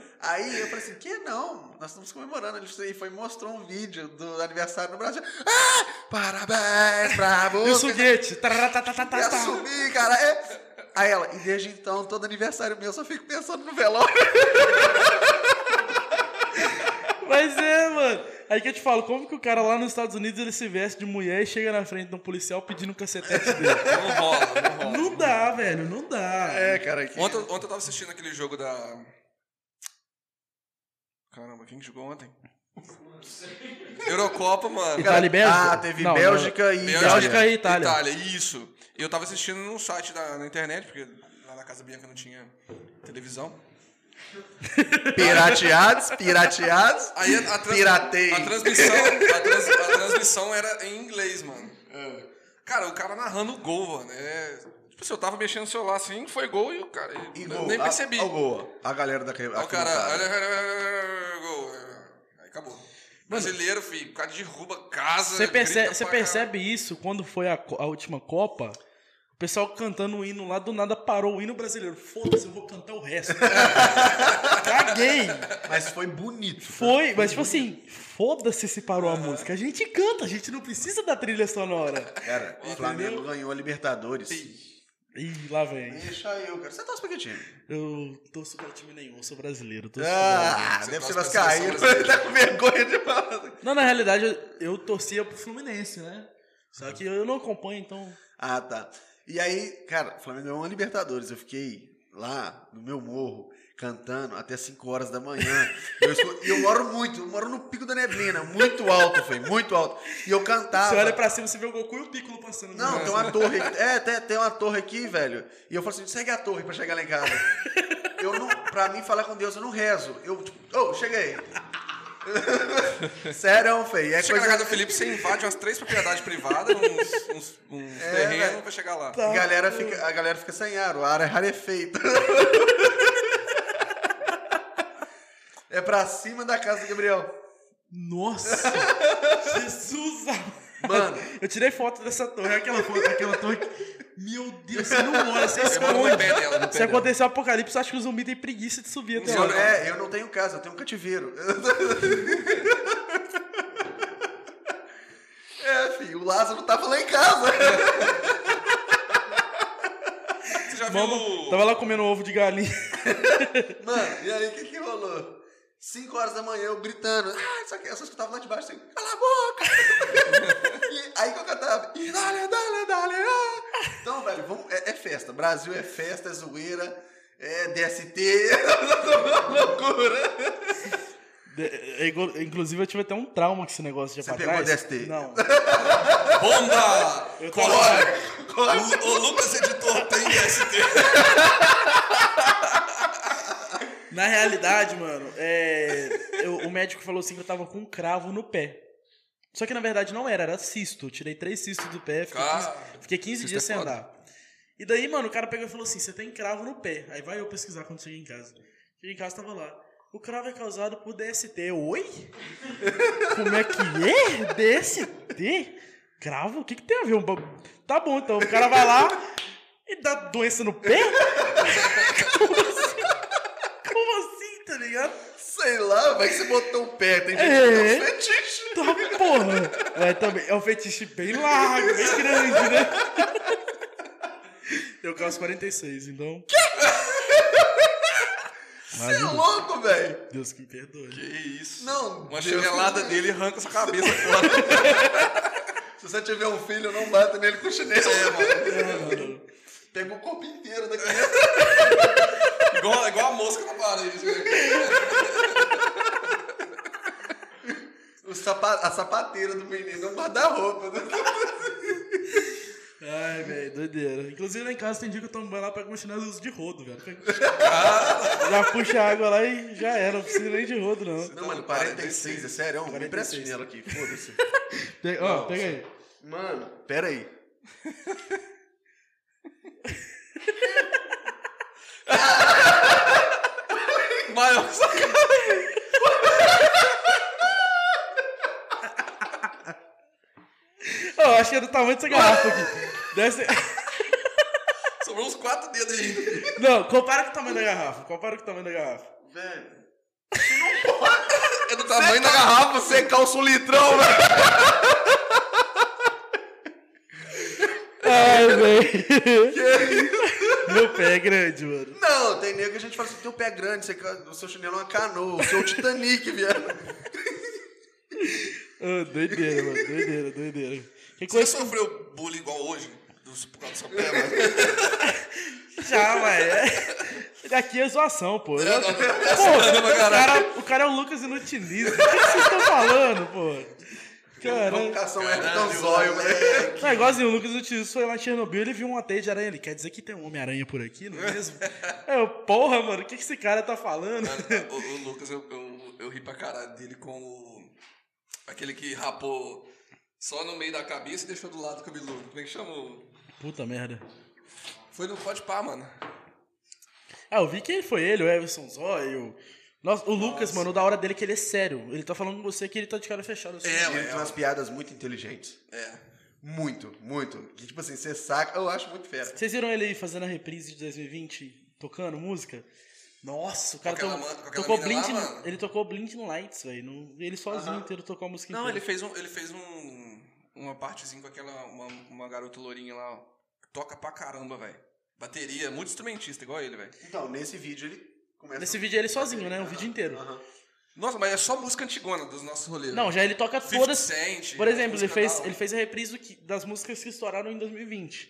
Aí eu falei assim, que não? Nós estamos comemorando. Ele foi- foi e mostrou um vídeo do aniversário no Brasil. Ah, parabéns pra E o você. suguete. E assumi, cara. É. Aí ela, e desde então, todo aniversário meu, eu só fico pensando no velório. Mas é, mano. Aí que eu te falo, como que o cara lá nos Estados Unidos ele se veste de mulher e chega na frente de um policial pedindo um cacetete dele? Não rola, não rola. Não dá, velho, não dá. É, cara. Que... Ontem, ontem eu tava assistindo aquele jogo da. Caramba, quem que jogou ontem? Eurocopa, mano. Itália e Bélgica? Ah, teve Não, Bélgica e Bélgica e Itália. Itália, isso. Eu tava assistindo num site da, na internet, porque lá na Casa Bianca não tinha televisão. Pirateados, pirateados. Aí a, a, trans- Piratei. a transmissão, a, trans- a transmissão era em inglês, mano. Cara, o cara narrando o gol, mano. É, tipo assim, eu tava mexendo no celular assim, foi gol e o cara. E eu gol. nem A- percebi. A, gol. A galera da Aí o cara, olha, olha, olha, gol. Aí acabou. Brasileiro, filho, o cara derruba casa. Você percebe, você percebe isso quando foi a, a última Copa? O pessoal cantando o hino lá, do nada parou o hino brasileiro. Foda-se, eu vou cantar o resto. Caguei. Mas foi bonito. Foi, mas tipo assim, foda-se se parou a música. A gente canta, a gente não precisa da trilha sonora. Cara, o Flamengo ganhou a Libertadores. Ih, lá vem. Deixa eu, cara. Você torce pra que time? Eu torço pra time nenhum, eu sou brasileiro. torço pro Ah, deve ser vascaíno. Ele tá com vergonha de falar. Não, na realidade, eu, eu torcia pro Fluminense, né? Só que eu não acompanho, então. Ah, tá. E aí, cara, o Flamengo ganhou uma Libertadores. Eu fiquei lá no meu morro cantando até 5 horas da manhã. Eu escu- E eu, moro muito, eu moro no pico da neblina, muito alto, foi, muito alto. E eu cantava. Você olha pra cima, você vê o Goku e o Piccolo passando. Não, tem uma torre. É, tem, tem uma torre aqui, velho. E eu falo assim: segue a torre pra chegar lá em casa. Eu não, pra mim, falar com Deus, eu não rezo. Eu, tipo, ô, cheguei. Sério, feio. É Chega na coisa. casa do Felipe, você invade umas três propriedades privadas, uns, uns, uns É, terrenos pra chegar lá. A galera, fica, a galera fica sem ar, o ar é rarefeito. É pra cima da casa do Gabriel. Nossa! Jesus! Mano, Eu tirei foto dessa torre, aquela foto, aquela torre. que- Meu Deus, você não mora, você esconde. dela, Se dela. acontecer o apocalipse, eu acho que o zumbi tem preguiça de subir até lá. é, eu não tenho casa, eu tenho um cativeiro. É, filho, o Lázaro tava lá em casa. Você já viu... Mama, tava lá comendo ovo de galinha. Mano, e aí o que que rolou? 5 horas da manhã, eu gritando. Ah, isso aqui, eu só escutava lá de baixo assim, cala a boca! e aí que eu cantava, e dale, dale, dale, ah. Então, velho, vamos, é, é festa. Brasil é festa, é zoeira, é DST, é loucura. É, Inclusive, eu tive até um trauma com esse negócio de Você pegou trás. DST? Não. Bomba! Eu Corte! O, o Lucas Editor tem DST. Na realidade, mano, é, eu- o médico falou assim que eu tava com um cravo no pé. Só que na verdade não era, era cisto. Eu tirei três cistos do pé, fiquei 15, Cara, fiquei 15 cisto dias é sem foda. andar. E daí, mano, o cara pegou e falou assim: você tem cravo no pé. Aí vai eu pesquisar quando cheguei em casa. Cheguei em casa, tava lá. O cravo é causado por DST. Oi? Como é que é? DST? Cravo? O que, que tem a ver? Um Tá bom, então. O cara vai lá e dá doença no pé? Como assim? Tá ligado? Sei lá, vai que você botou o pé. Tem gente É. que tem uns fetiches. Tá, porra. É, também, é um fetiche bem largo, bem grande, né? Eu calço 46, então. Você é louco, velho. Deus que me perdoe. Que isso. Não, Uma Deus chinelada me- dele arranca sua cabeça fora. Se você tiver um filho, não bata nele com chinelo. Não, não, não. Pega o corpo inteiro daqui. igual, igual a mosca na parede. O sapa- a sapateira do menino é um guarda-roupa. né? Ai, velho, doideira. Inclusive lá em casa tem dia que eu tomo banho lá, pego uma chinela e uso de rodo, velho. Já puxa a água lá e já era, não precisa nem de rodo, não. Não, mano, 46, é sério? Me presta 46. chinelo aqui, foda-se. Ó, pega aí. Mano, pera aí. Maior Ó, acho que é do tamanho dessa garrafa aqui. Deve ser... Sobrou uns quatro dedos ainda. Não, compara com o tamanho da garrafa. Compara com o tamanho da garrafa. Velho. É do tamanho da garrafa. Você calça um litrão, velho. Ai, velho. Meu pé é grande, mano. Não, tem nego que a gente fala assim, teu pé é grande, você, o seu chinelo é uma canoa, o seu Titanic, viado. Ah, doideira, mano. Doideira, doideira. Que Você coisa sofreu bullying igual hoje? Dos, por causa do seu pé, mano? já, mas é. Daqui é zoação, pô. Eu- É, não, não. Pô, o cara, o cara é o Lucas Inutilismo. O que vocês estão falando, pô? Caralho, Ertanzóio, velho. Não, é igualzinho, o Lucas Inutilismo foi lá em Chernobyl ele viu uma teia de aranha. Ele quer dizer que tem um Homem-Aranha por aqui, não é mesmo? É, eu, porra, mano, o que, que esse cara tá falando? O, o Lucas, eu, eu, eu ri pra caralho dele com o. Aquele que rapou só no meio da cabeça e deixou do lado o cabeludo. Como é que chama? o- Puta merda. Foi no Pode Pá, mano. Ah, eu vi que foi ele, o Everson Zóio. Nossa, o Lucas, mano, o da hora dele é que ele é sério. Ele tá falando com você que ele tá de cara fechada. Assim. É, Ele tem umas piadas muito inteligentes. É. Muito, muito. Que, tipo assim, você saca. Eu acho muito fera. Vocês viram ele aí fazendo a reprise de 2020, tocando música? Nossa, o cara aquela to- tocou mina lá, ele tocou Blinding Lights, velho. Ele sozinho inteiro tocou a música Não, ele inteira. fez, um, ele fez um, uma partezinha com aquela. Uma, uma garota lourinha lá, ó. Toca pra caramba, velho. Bateria, muito instrumentista, igual ele, velho. Então, nesse vídeo ele começa. Nesse vídeo é ele sozinho, né? O vídeo inteiro. Aham. Nossa, mas é só música antigona dos nossos rolês. Não, já ele toca 50 todas. Cent, Por exemplo, ele fez, ele fez a reprise do que- das músicas que estouraram em 2020.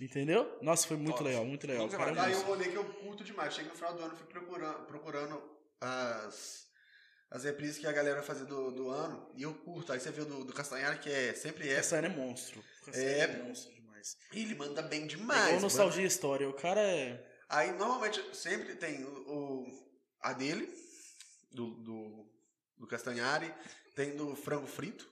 Entendeu? Nossa, foi muito Top. legal, muito legal. Vamos O cara é monstro. eu rolê que eu curto demais. Chega no final do ano, eu fui procurando, procurando as, as reprises que a galera vai fazer do, do ano. E eu curto. Aí você viu do, do Castanhar, que é sempre essa. Cassiano é monstro. É. é monstro demais. E ele manda bem É demais. igual mano. Nostalgia e História. O cara é... Aí normalmente sempre tem o, o- a dele, do, do, do Castanhari, tem do frango frito.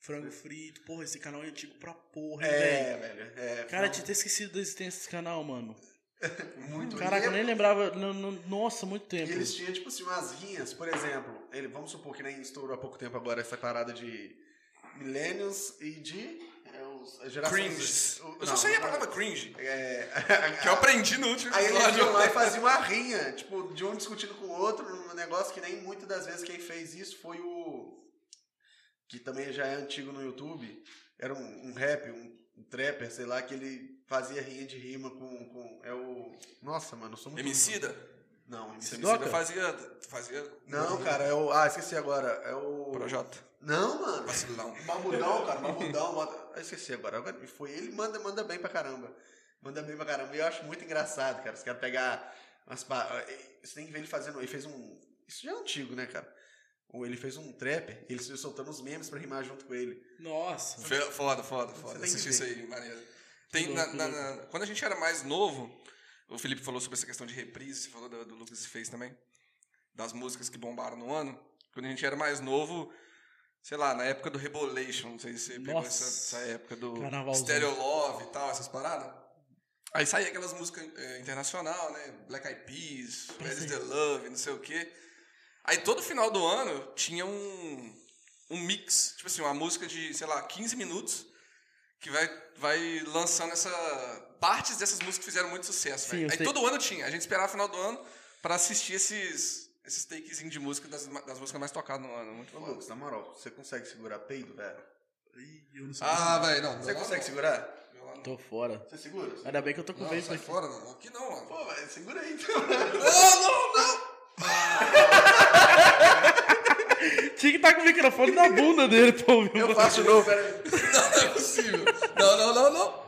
Frango frito. Porra, esse canal é antigo pra porra, hein, velho. É, velho. É, Cara, frango- tinha até esquecido da existência desse canal, mano. muito Caraca, eu nem E- lembrava. no- no- nossa, muito E tempo. eles tinham, tipo assim, umas rinhas, por exemplo, ele, vamos supor que nem estourou há pouco tempo agora essa parada de millennials e de é, os, a geração Cringe. o- Eu não, só sei a não, palavra cringe. É, Que eu aprendi no último Aí eles episódio. iam lá e faziam uma rinha, tipo, de um discutindo com o outro, um negócio que nem muitas das vezes quem fez isso foi o. Que também já é antigo no YouTube. Era um, um rap, um, um trapper, sei lá, que ele fazia rinha de rima com. com é o. Nossa, mano, eu sou muito. Emicida? Não, MC. Doca? Emicida fazia, fazia... Não, cara, é o. Ah, esqueci agora. É o. Projota. Não, mano. Vacilão. Mamudão, cara, mamudão. Eu esqueci agora. foi ele, manda, manda bem pra caramba. Manda bem pra caramba. E eu acho muito engraçado, cara. Os caras pegar umas. pa- Você tem que ver ele fazendo. Ele fez um. Isso já é antigo, né, cara? Ou ele fez um trapper, ele se soltando os memes pra rimar junto com ele. Nossa. Foda, foda, foda. tem que Assisti ver. isso aí, maneiro. Tem, na- na- na- quando a gente era mais novo, o Felipe falou sobre essa questão de reprise, você falou do, do Lucas e fez também, das músicas que bombaram no ano. Quando a gente era mais novo, sei lá, na época do Rebolation, não sei se você pegou Nossa. essa, essa época do. Stereo Love e tal, essas paradas. Aí saía aquelas músicas eh, internacional, né? Black Eyed Peas, Where is the Love, não sei o quê. Aí todo final do ano tinha um, um mix, tipo assim, uma música de, sei lá, 15 minutos que vai, vai lançando essa partes dessas músicas que fizeram muito sucesso. Sim, Aí sei. todo ano tinha. A gente esperava o final do ano pra assistir esses, esses takezinhos de música das, das músicas mais tocadas no ano. Muito Ô, foda. Lucas, na moral, você consegue segurar peido, velho? Ih, eu não sei. Ah, velho, não. Você consegue não. segurar? Não, Tô fora. Você segura? Ainda bem que eu tô com Não, vape sai aqui. fora, não. Aqui não, mano. Pô, velho, segura aí então. Não, não, não. Tinha que estar com o microfone na bunda dele o Eu faço de novo, peraí. Não, não é possível. Não, não, não, não.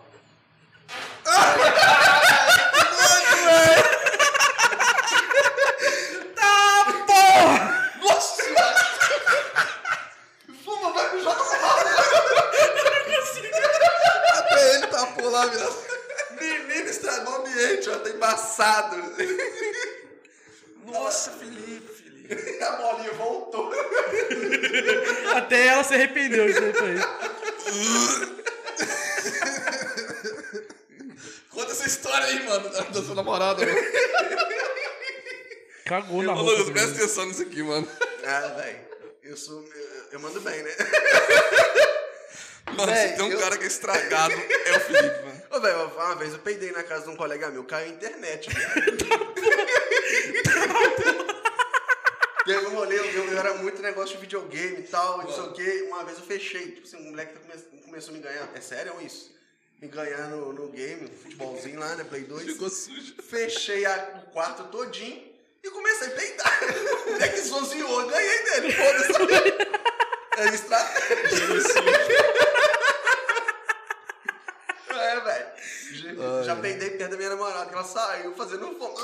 Ah, porra! Nossa senhora. Fuma, vai me jogar Até ele tá por lá, viado. Menino estragou o ambiente, ó. Tá embaçado. Nossa, Felipe, Felipe. A bolinha voltou. Até ela se arrependeu disso aí. Conta essa história aí, mano, da, da sua namorada, mano. Cagou na Ô, roupa. Lucas, presta atenção nisso aqui, mano. Ah, velho. Eu sou. Eu, eu mando bem, né? Mano, Véi, se tem um eu- cara que é estragado, é o Felipe, mano. Ô, velho, uma vez eu peidei na casa de um colega meu, caiu a internet, viado. Teve um rolê, eu, eu era muito negócio de videogame e tal, não sei o quê. Uma vez eu fechei, tipo assim, um moleque tá come- começou a me ganhar. É sério isso? Me ganhar no, no game, futebolzinho lá, né? Play 2. Ficou sujo. Fechei a- o quarto todinho e comecei a peidar. O moleque zoziou, eu ganhei dele, foda-se. É estratégia. É, velho. Já, já peidei perto da minha namorada, que ela saiu fazendo um fome.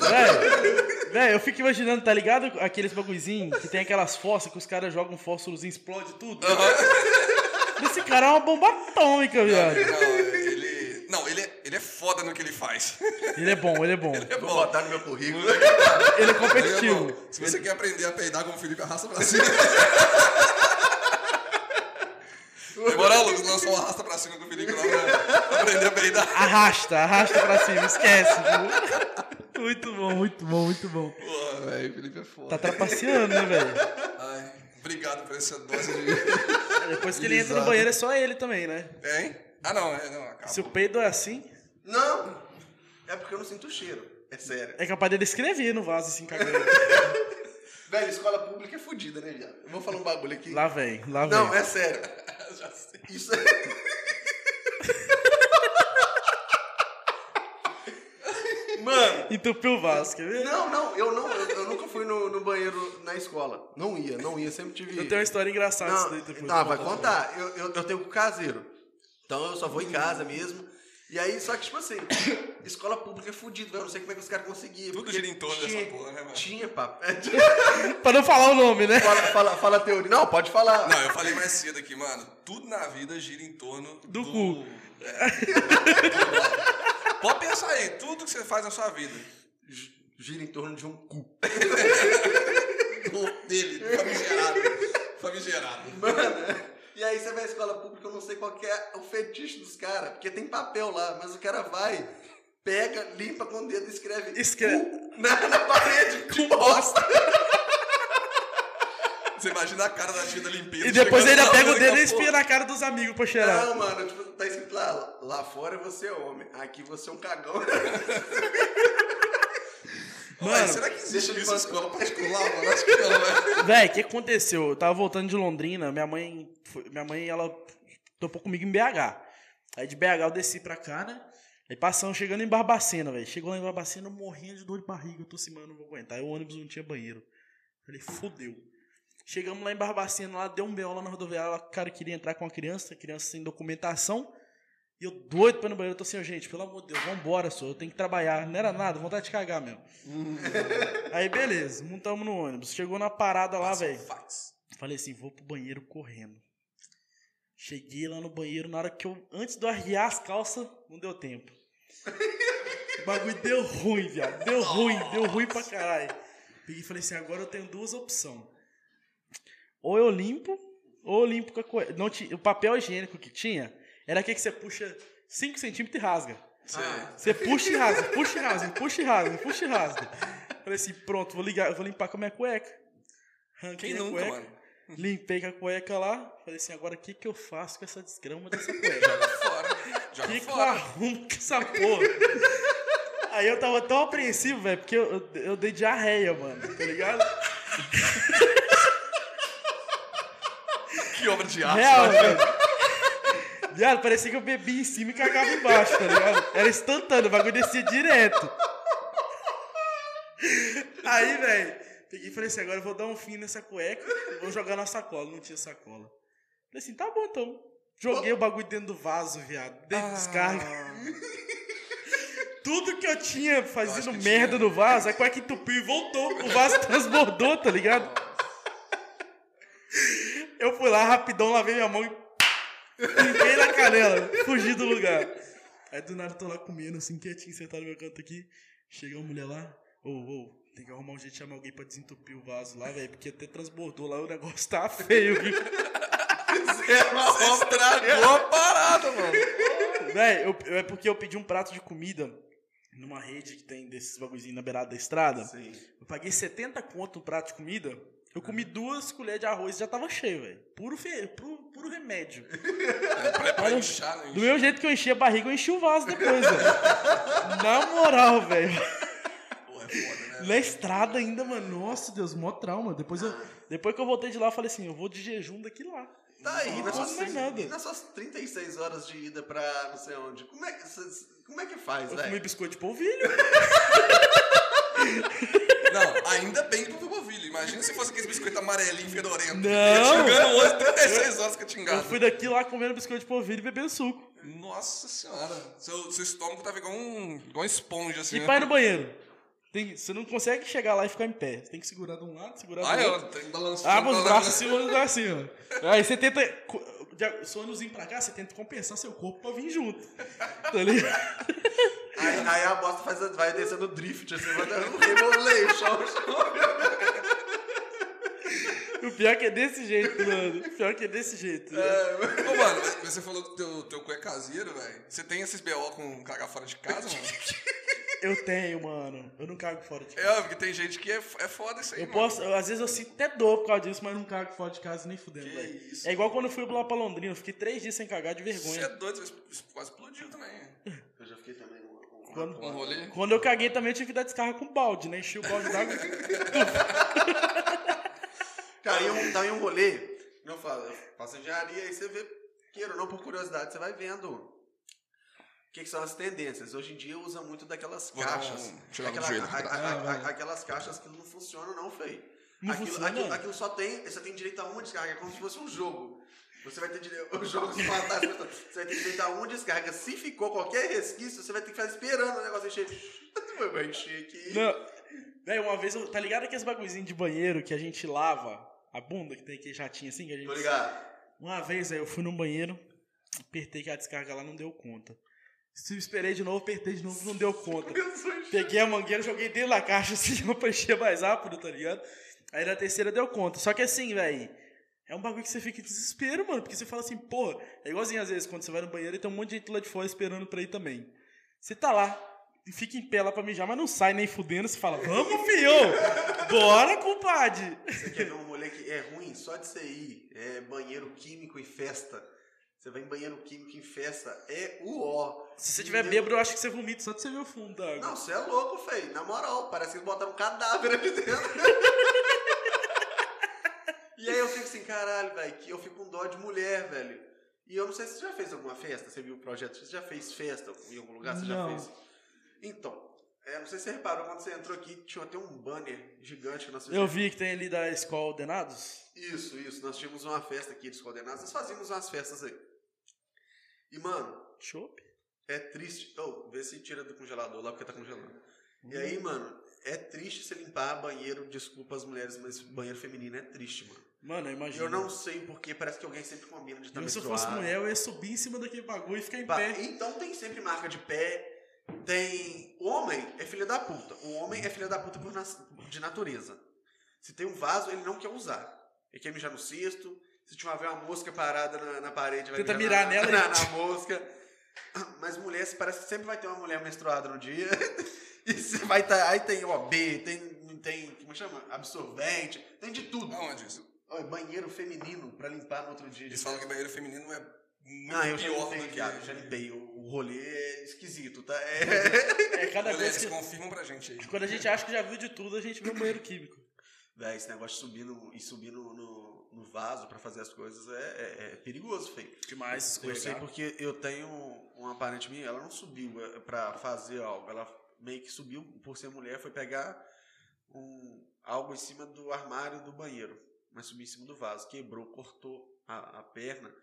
Véi, véi, eu fico imaginando, tá ligado? Aqueles bagulhozinhos que tem aquelas fossas que os caras jogam um fósforozinho, explode tudo. Esse cara é uma bomba atômica, viado. Não, ele. Não, ele é, ele é foda no que ele faz. Ele é bom, ele é bom. É Vou bom. botar no meu currículo. Ele é Ele é competitivo. Se você quer aprender a peidar como o Felipe, arrasta pra cima. Demorou, Lucas? Lançou um arrasta pra cima com o Felipe lá pra aprender a peidar. Arrasta, arrasta pra cima, esquece. viu? Muito bom, muito bom, muito bom. Porra, velho, o Felipe é foda. Tá trapaceando, né, velho? Ai, obrigado por essa dose de. Depois que ele entra no banheiro é só ele também, né? Hein? Ah, não, é, não, acaba. Se o peido é assim, Não, é porque eu não sinto o cheiro. É sério. é capaz dele escrever no vaso assim, cagando. Velho, escola pública é fodida, né, viado? Eu vou falar um bagulho aqui. Lá vem, lá vem. Não, é sério. Isso é. Mano, Entupiu o vaso, quer ver? não, não, eu não, eu, eu nunca fui no, no banheiro na escola. Não ia, não ia, sempre tive. Eu tenho uma história engraçada disso Não, daí depois. não vai contar. Eu, eu, eu tenho com caseiro. Então eu só vou em casa mesmo. E aí, só que, tipo assim, escola pública é fudido, velho. Eu não sei como é que os caras conseguiam. Tudo gira em torno dessa tinha- porra, né, mano? Tinha, papo. Pra não falar o nome, né? fala, fala, fala a teoria. Não, pode falar. Não, eu falei mais cedo aqui, mano. Tudo na vida gira em torno Do cu. É. Pode pensar aí, tudo que você faz na sua vida. Gi- Gira em torno de um cu. Do dele, famigerado. Famigerado. Mano, e aí você vai à escola pública, eu não sei qual que é o fetiche dos caras, porque tem papel lá, mas o cara vai, pega, limpa com o dedo e escreve Escreve. na, na parede. Que bosta! Você imagina a cara da tia da limpeza. E depois chegando ainda lá, pega o dedo e espia na cara dos amigos pra cheirar. Não, mano, tipo, tá escrito lá, lá fora você é homem, aqui você é um cagão. Ué, Mano, será que existe isso em escola particular, mano? Acho que não, né? Véi, o que aconteceu? Eu tava voltando de Londrina, minha mãe, minha mãe, ela topou comigo em BH. Aí de BH eu desci pra cá, né? Aí passamos, chegando em Barbacena, velho. Chegou lá em Barbacena, morrendo de dor de barriga. Eu tô assim, mano, não vou aguentar. Aí o ônibus não tinha banheiro. Falei, fodeu. Chegamos lá em Barbacena, lá deu um B.O. lá na rodoviária. O cara queria entrar com a criança, a criança sem documentação. E eu doido pra ir no banheiro, eu tô assim, gente, pelo amor de Deus, vambora, só, eu tenho que trabalhar. Não era nada, vontade de cagar mesmo. Aí, beleza, montamos no ônibus. Chegou na parada lá, velho. Falei assim, vou pro banheiro correndo. Cheguei lá no banheiro, na hora que eu. Antes de eu arriar as calças, não deu tempo. O bagulho deu ruim, viado. Deu ruim, deu ruim pra caralho. Peguei e falei assim, agora eu tenho duas opções. Ou eu limpo, ou eu limpo com a cueca. Não O papel higiênico que tinha era aquele que você puxa 5 centímetros e rasga. Sei. Você puxa e rasga, puxa e rasga, puxa e rasga, puxa e rasga. Falei assim, pronto, vou, ligar, vou limpar com a minha cueca. Ranquei Quem a nunca, cueca, mano? limpei com a cueca lá. Falei assim, agora o que, que eu faço com essa desgrama dessa cueca? Joga fora. Joga que, que eu fora. arrumo com essa porra? Aí eu tava tão apreensivo, velho, porque eu, eu, eu dei diarreia, mano, tá ligado? Que obra de arte. Real, velho. Viado, parecia que eu bebi em cima e cagava embaixo, tá ligado? Era instantâneo, o bagulho descia direto. Aí, velho, peguei e falei assim, agora eu vou dar um fim nessa cueca, vou jogar na sacola. Não tinha sacola. Falei assim, tá bom então. Joguei o bagulho dentro do vaso, viado. Dentro de descarga. Tudo que eu tinha fazendo que merda tinha. no vaso, a cueca entupiu e voltou. O vaso transbordou, tá ligado? Eu fui lá rapidão, lavei minha mão e limpei na canela, fugi do lugar. Aí do nada eu tô lá comendo, assim, quietinho, sentado no meu canto aqui. Chega uma mulher lá, ô, ô, tem que arrumar um jeito de chamar alguém pra desentupir o vaso lá, velho, porque até transbordou lá, o negócio tá feio, viu? Você estragou a parada, mano. Véi, é porque eu pedi um prato de comida numa rede que tem desses bagulhozinhos na beirada da estrada. Sim. Eu paguei 70 conto no prato de comida. Eu comi duas colheres de arroz e já tava cheio, velho. Puro, fe... puro, puro remédio. Pra, pra inchar, né? Do mesmo jeito que eu enchi a barriga, eu enchi o vaso depois, velho. Na moral, velho. É né? Na estrada ainda, mano. Nossa, Deus, mó trauma. Depois, eu, depois que eu voltei de lá, eu falei assim, eu vou de jejum daqui lá. Tá aí, Não nas como suas, mais nada. e nas suas 36 horas de ida pra não sei onde, como é que, como é que faz, Eu comi velho? biscoito de polvilho. Não, ainda bem que tu foi polvilho. Imagina se fosse aquele biscoito amarelinho, fedorento. Não. Chegando hoje, 36 horas que eu Eu tingado. fui daqui lá comendo biscoito de polvilho e bebendo suco. Nossa senhora. Seu, seu estômago tava igual um, igual uma esponja, assim. E né? pai no banheiro. Tem, você não consegue chegar lá e ficar em pé. Você tem que segurar de um lado, segurar do Ah, outro. eu tenho que balançar. Abre os braços assim, os braços assim, ó. Aí você tenta. Sonhozinho pra cá, você tenta compensar seu corpo pra vir junto. Tá ligado? Aí, aí a bosta faz, vai descendo drift, assim, vai dando um rebolation. O pior é que é desse jeito, mano. O pior é que é desse jeito. né? Ô, mano, você falou que teu, teu cu é caseiro, velho. Você tem esses BO com cagar fora de casa, mano? Eu tenho, mano. Eu não cago fora de casa. É óbvio que tem gente que é, é foda isso aí, Eu mano. posso, eu, às vezes eu sinto até dor por causa disso, mas não cago fora de casa nem fudendo, Que velho. isso, É igual quando eu fui lá pra Londrina, eu fiquei três dias sem cagar de Você vergonha. é doido, você quase explodiu também. Quando- Um rolê. Quando eu caguei também eu tive que dar descarga com balde, né? Enchi o balde d'água. Cara, e um, tá em um rolê, falo, eu faço engenharia, aí você vê, queira ou não, por curiosidade, você vai vendo o que, que são as tendências. Hoje em dia usa muito daquelas um- caixas. do aquela- joelho, a- a- a- Ah, vai. aquelas caixas que não funcionam, não, feio. Não aquilo, funciona? Aquilo, aquilo só tem, você tem direito a uma descarga, é como se fosse um jogo. Você vai ter direito, o jogo se matar, as pessoas, você vai ter direito a uma descarga. Se ficou qualquer resquício, você vai ter que ficar esperando o negócio encher. Vai encher aqui. Não. Véi, uma vez, eu- tá ligado aqueles bagulhozinhos de banheiro que a gente lava a bunda, que tem aquele jatinho assim que a gente. Tô ligado. Uma vez aí eu fui no banheiro, apertei que a descarga lá não deu conta. Se eu esperei de novo, apertei de novo, não deu conta. Peguei a mangueira, joguei dentro da caixa assim, pra encher mais rápido, tá ligado? Aí na terceira deu conta. Só que assim, velho, é um bagulho que você fica em desespero, mano. Porque você fala assim, pô, é igualzinho às vezes quando você vai no banheiro e tem um monte de gente lá de fora esperando pra ir também. Você tá lá e fica em pé lá pra mijar, mas não sai nem fudendo. Você fala, vamos, fio! Bora, compadre! Você quer ver um rolê que é ruim só de você ir? É banheiro químico em festa. Você vai em banheiro químico em festa, é o ó. Se você tiver bêbado, eu acho que você vomita só de você ver o fundo da água. Não, você é louco, feio. Na moral, parece que eles botaram um cadáver ali dentro. e aí eu fico assim, caralho, velho, que eu fico com dó de mulher, velho. E eu não sei se você já fez alguma festa, você viu o projeto, você já fez festa em algum lugar, você Não. já fez? Então, é, não sei se você reparou, quando você entrou aqui, tinha até um banner gigante na sua Eu vi que tem ali da escola Ordenados. Isso, isso. Nós tínhamos uma festa aqui dos coordenados. Nós fazíamos umas festas aí. E, mano, Chopp? é triste. Oh, vê se tira do congelador lá porque tá congelando. E aí, mano, é triste você limpar banheiro, desculpa as mulheres, mas banheiro feminino é triste, mano. Mano, eu imagino. Eu não sei porque, parece que alguém sempre combina de estar Eu, se eu fosse mulher, eu ia subir em cima daquele bagulho e ficar em pé. Então tem sempre marca de pé. Tem. Homem é filho da puta. O homem é filho da puta por nas- de natureza. Se tem um vaso, ele não quer usar. Ele quer mijar no cesto. Se tiver uma mosca parada na, na parede, vai Tenta mirar na, nela na, na mosca. Mas mulher, parece que sempre vai ter uma mulher menstruada no dia. E você vai estar. aí tem OB, tem. tem como chama? Absorvente, tem de tudo. Aonde isso? Olha, banheiro feminino pra limpar no outro dia. Eles falam que banheiro feminino é muito Não, eu já pior limpei, do que... viado, já limpei. O, rolê é esquisito, tá? É... É cada vez Mulheres que. confirmam pra gente aí. Quando a gente acha que já viu de tudo, a gente vê um banheiro químico. Véi, esse negócio de subir no, e subir no, no, no vaso pra fazer as coisas é, é- é perigoso, feio. Demais, Eu sei escorregar. porque eu tenho uma parente minha, ela não subiu é, pra fazer algo, ela meio que subiu por ser mulher, foi pegar um, algo em cima do armário do banheiro, mas subiu em cima do vaso, quebrou, cortou a, a perna,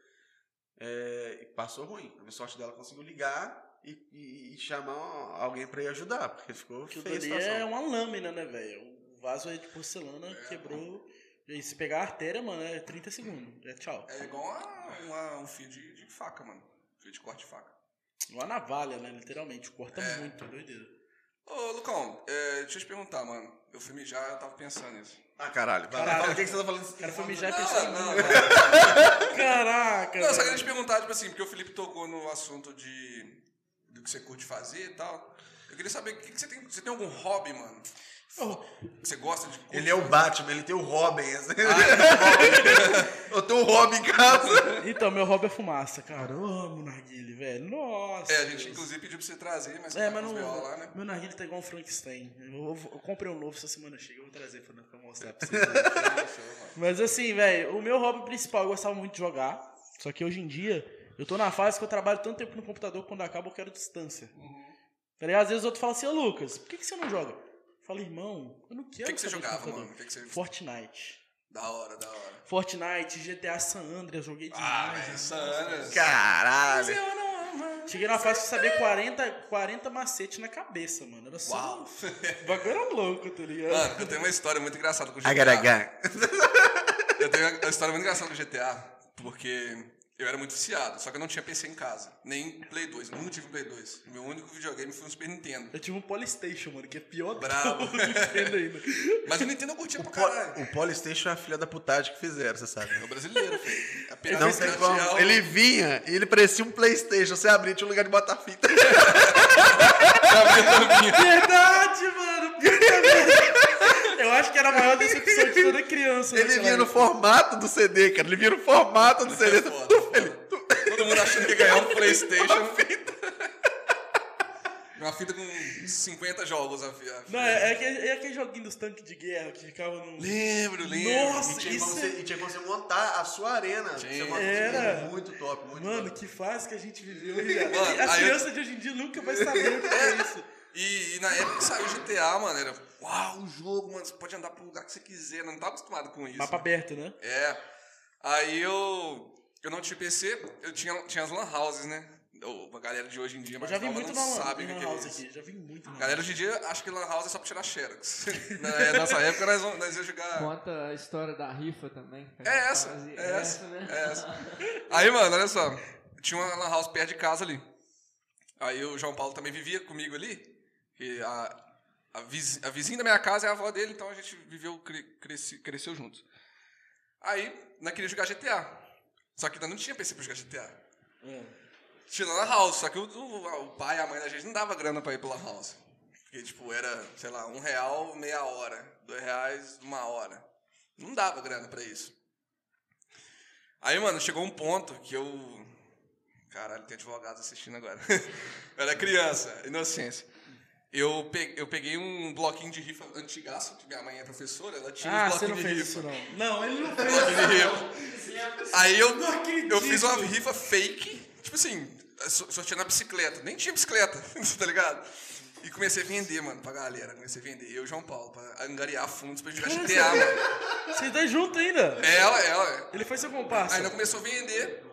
é, e passou ruim. A sorte dela conseguiu ligar e, e- e chamar alguém pra ir ajudar, porque ficou Aquilo feia ali é uma lâmina, né, velho? O vaso é de porcelana, quebrou. E se pegar a artéria, mano, é 30 segundos. É tchau. É igual a- uma- um fio de, de faca, mano. Fio de corte de faca. Uma navalha, né? Literalmente. Corta É. muito, é doideira. Ô, Lucão, é, deixa eu te perguntar, mano. Eu fui mijar, eu tava pensando nisso. Ah, caralho. Caralho. o que que você tá falando. O cara foi mijar e pensou não, não. Caraca! Não, eu só queria te perguntar, tipo assim, porque o Felipe tocou no assunto de do que você curte fazer e tal. Eu queria saber, o que, que você tem? Você tem algum hobby, mano? Oh, você gosta de Ele é o? Batman, ele tem o Robin. assim. Ah, Eu tenho o Robin em casa. Então, meu hobby é fumaça, cara. Eu amo narguile, velho. Nossa. é, a gente Deus. inclusive pediu pra você trazer, mas você É, tá mas não. Lá, né? Meu narguile tá igual um Frankenstein. Eu, eu comprei um novo essa semana chega, eu vou trazer pra, pra mostrar pra vocês. Mas assim, velho, o meu hobby principal, eu gostava muito de jogar. Só que hoje em dia, eu tô na fase que eu trabalho tanto tempo no computador que quando acaba eu quero distância. Uhum. Tá ligado? Às vezes o outro fala assim, ô Lucas, por que, que você não joga? Eu falo, irmão, eu não O quero que, que você jogava, mano? O que, que você... Fortnite. Da hora, da hora. Fortnite, GTA San Andreas, joguei demais. Ah, velho, Sanas. Caralho. Cheguei na fase de saber 40, 40 macete na cabeça, mano. Era só. Uau. O bagulho era louco, tá ligado? Mano, eu tenho uma história muito engraçada com o GTA. Eu tenho uma história muito engraçada com o GTA, porque eu era muito viciado, só que eu não tinha PC em casa, nem Play 2, eu nunca tive Play 2. Meu único videogame foi um Super Nintendo. Eu tive um Polystation, mano, que é pior do Bravo. que o Nintendo ainda. Mas o Nintendo eu curtia O, pra caralho. o Polystation é a filha da putagem que fizeram, você sabe. É o brasileiro, filho. A Não pirâmide tem como. Ele vinha e ele parecia um Playstation. Você abria, tinha um lugar de botar fita. Verdade, mano. Puta merda. Eu acho que era a maior decepção de toda criança. Ele naquela vinha no formato do CD, cara. Ele vinha no formato do CD. É foda, foda. Todo mundo achando que ia ganhar um Playstation. Uma fita com 50 jogos. A, a fita. Não, é, é, aquele, é aquele joguinho dos tanques de guerra que ficava no. Lembro, lembro. Nossa, E tinha, como isso você, é- e tinha como você montar a sua arena. Tinha. Era. Muito top, muito Mano, top. que fase que a gente viveu. Mano, As aí eu- crianças de hoje em dia nunca vão saber o que é isso. E, e na época que saiu GTA, mano, era uau, o jogo, mano, você pode andar pro lugar que você quiser. Eu não tava acostumado com isso. Mapa aberto, né? É. Aí eu. Eu não tinha PC, eu tinha, tinha as lan houses, né? A galera de hoje em dia, mas já vi muito não na sabe o lan que, que é aqui. Já vi muito na A galera hoje em dia acha que lan house é só pra tirar xerox. Na- Nessa época nós, vamos- nós ia jogar. Conta a história da rifa também. É essa, fazia. é essa, né? é essa. Aí, mano, olha só. Tinha uma lan house perto de casa ali. Aí o João Paulo também vivia comigo ali. E a, a, viz- a vizinha da minha casa é a avó dele, então a gente viveu, cre- cresceu juntos. Aí, nós queríamos jogar GTA. Só que ainda não tinha PC pra jogar GTA. Hum. Tinha lá na house, só que o, o, o pai e a mãe da gente não dava grana pra ir pela house. Porque, tipo, era, sei lá, um real meia hora, dois reais uma hora. Não dava grana pra isso. Aí, mano, chegou um ponto que eu. Caralho, tem advogados assistindo agora. eu era criança, inocência. Eu peguei, eu peguei um bloquinho de rifa antigaço, que minha mãe é professora, ela tinha Ah, uns você não bloquinhos fez de rifa. isso, não. Não, ele não fez Bloquinho isso. Aí eu, eu fiz uma rifa fake, tipo assim, so- sorteando a bicicleta. Nem tinha bicicleta, tá ligado? E comecei a vender, mano, pra galera. Comecei a vender. Eu e o João Paulo, pra angariar fundos pra jogar GTA, mano. Vocês dois juntos ainda. Ela, ela. Ele foi seu comparsa. Aí nós começou a vender.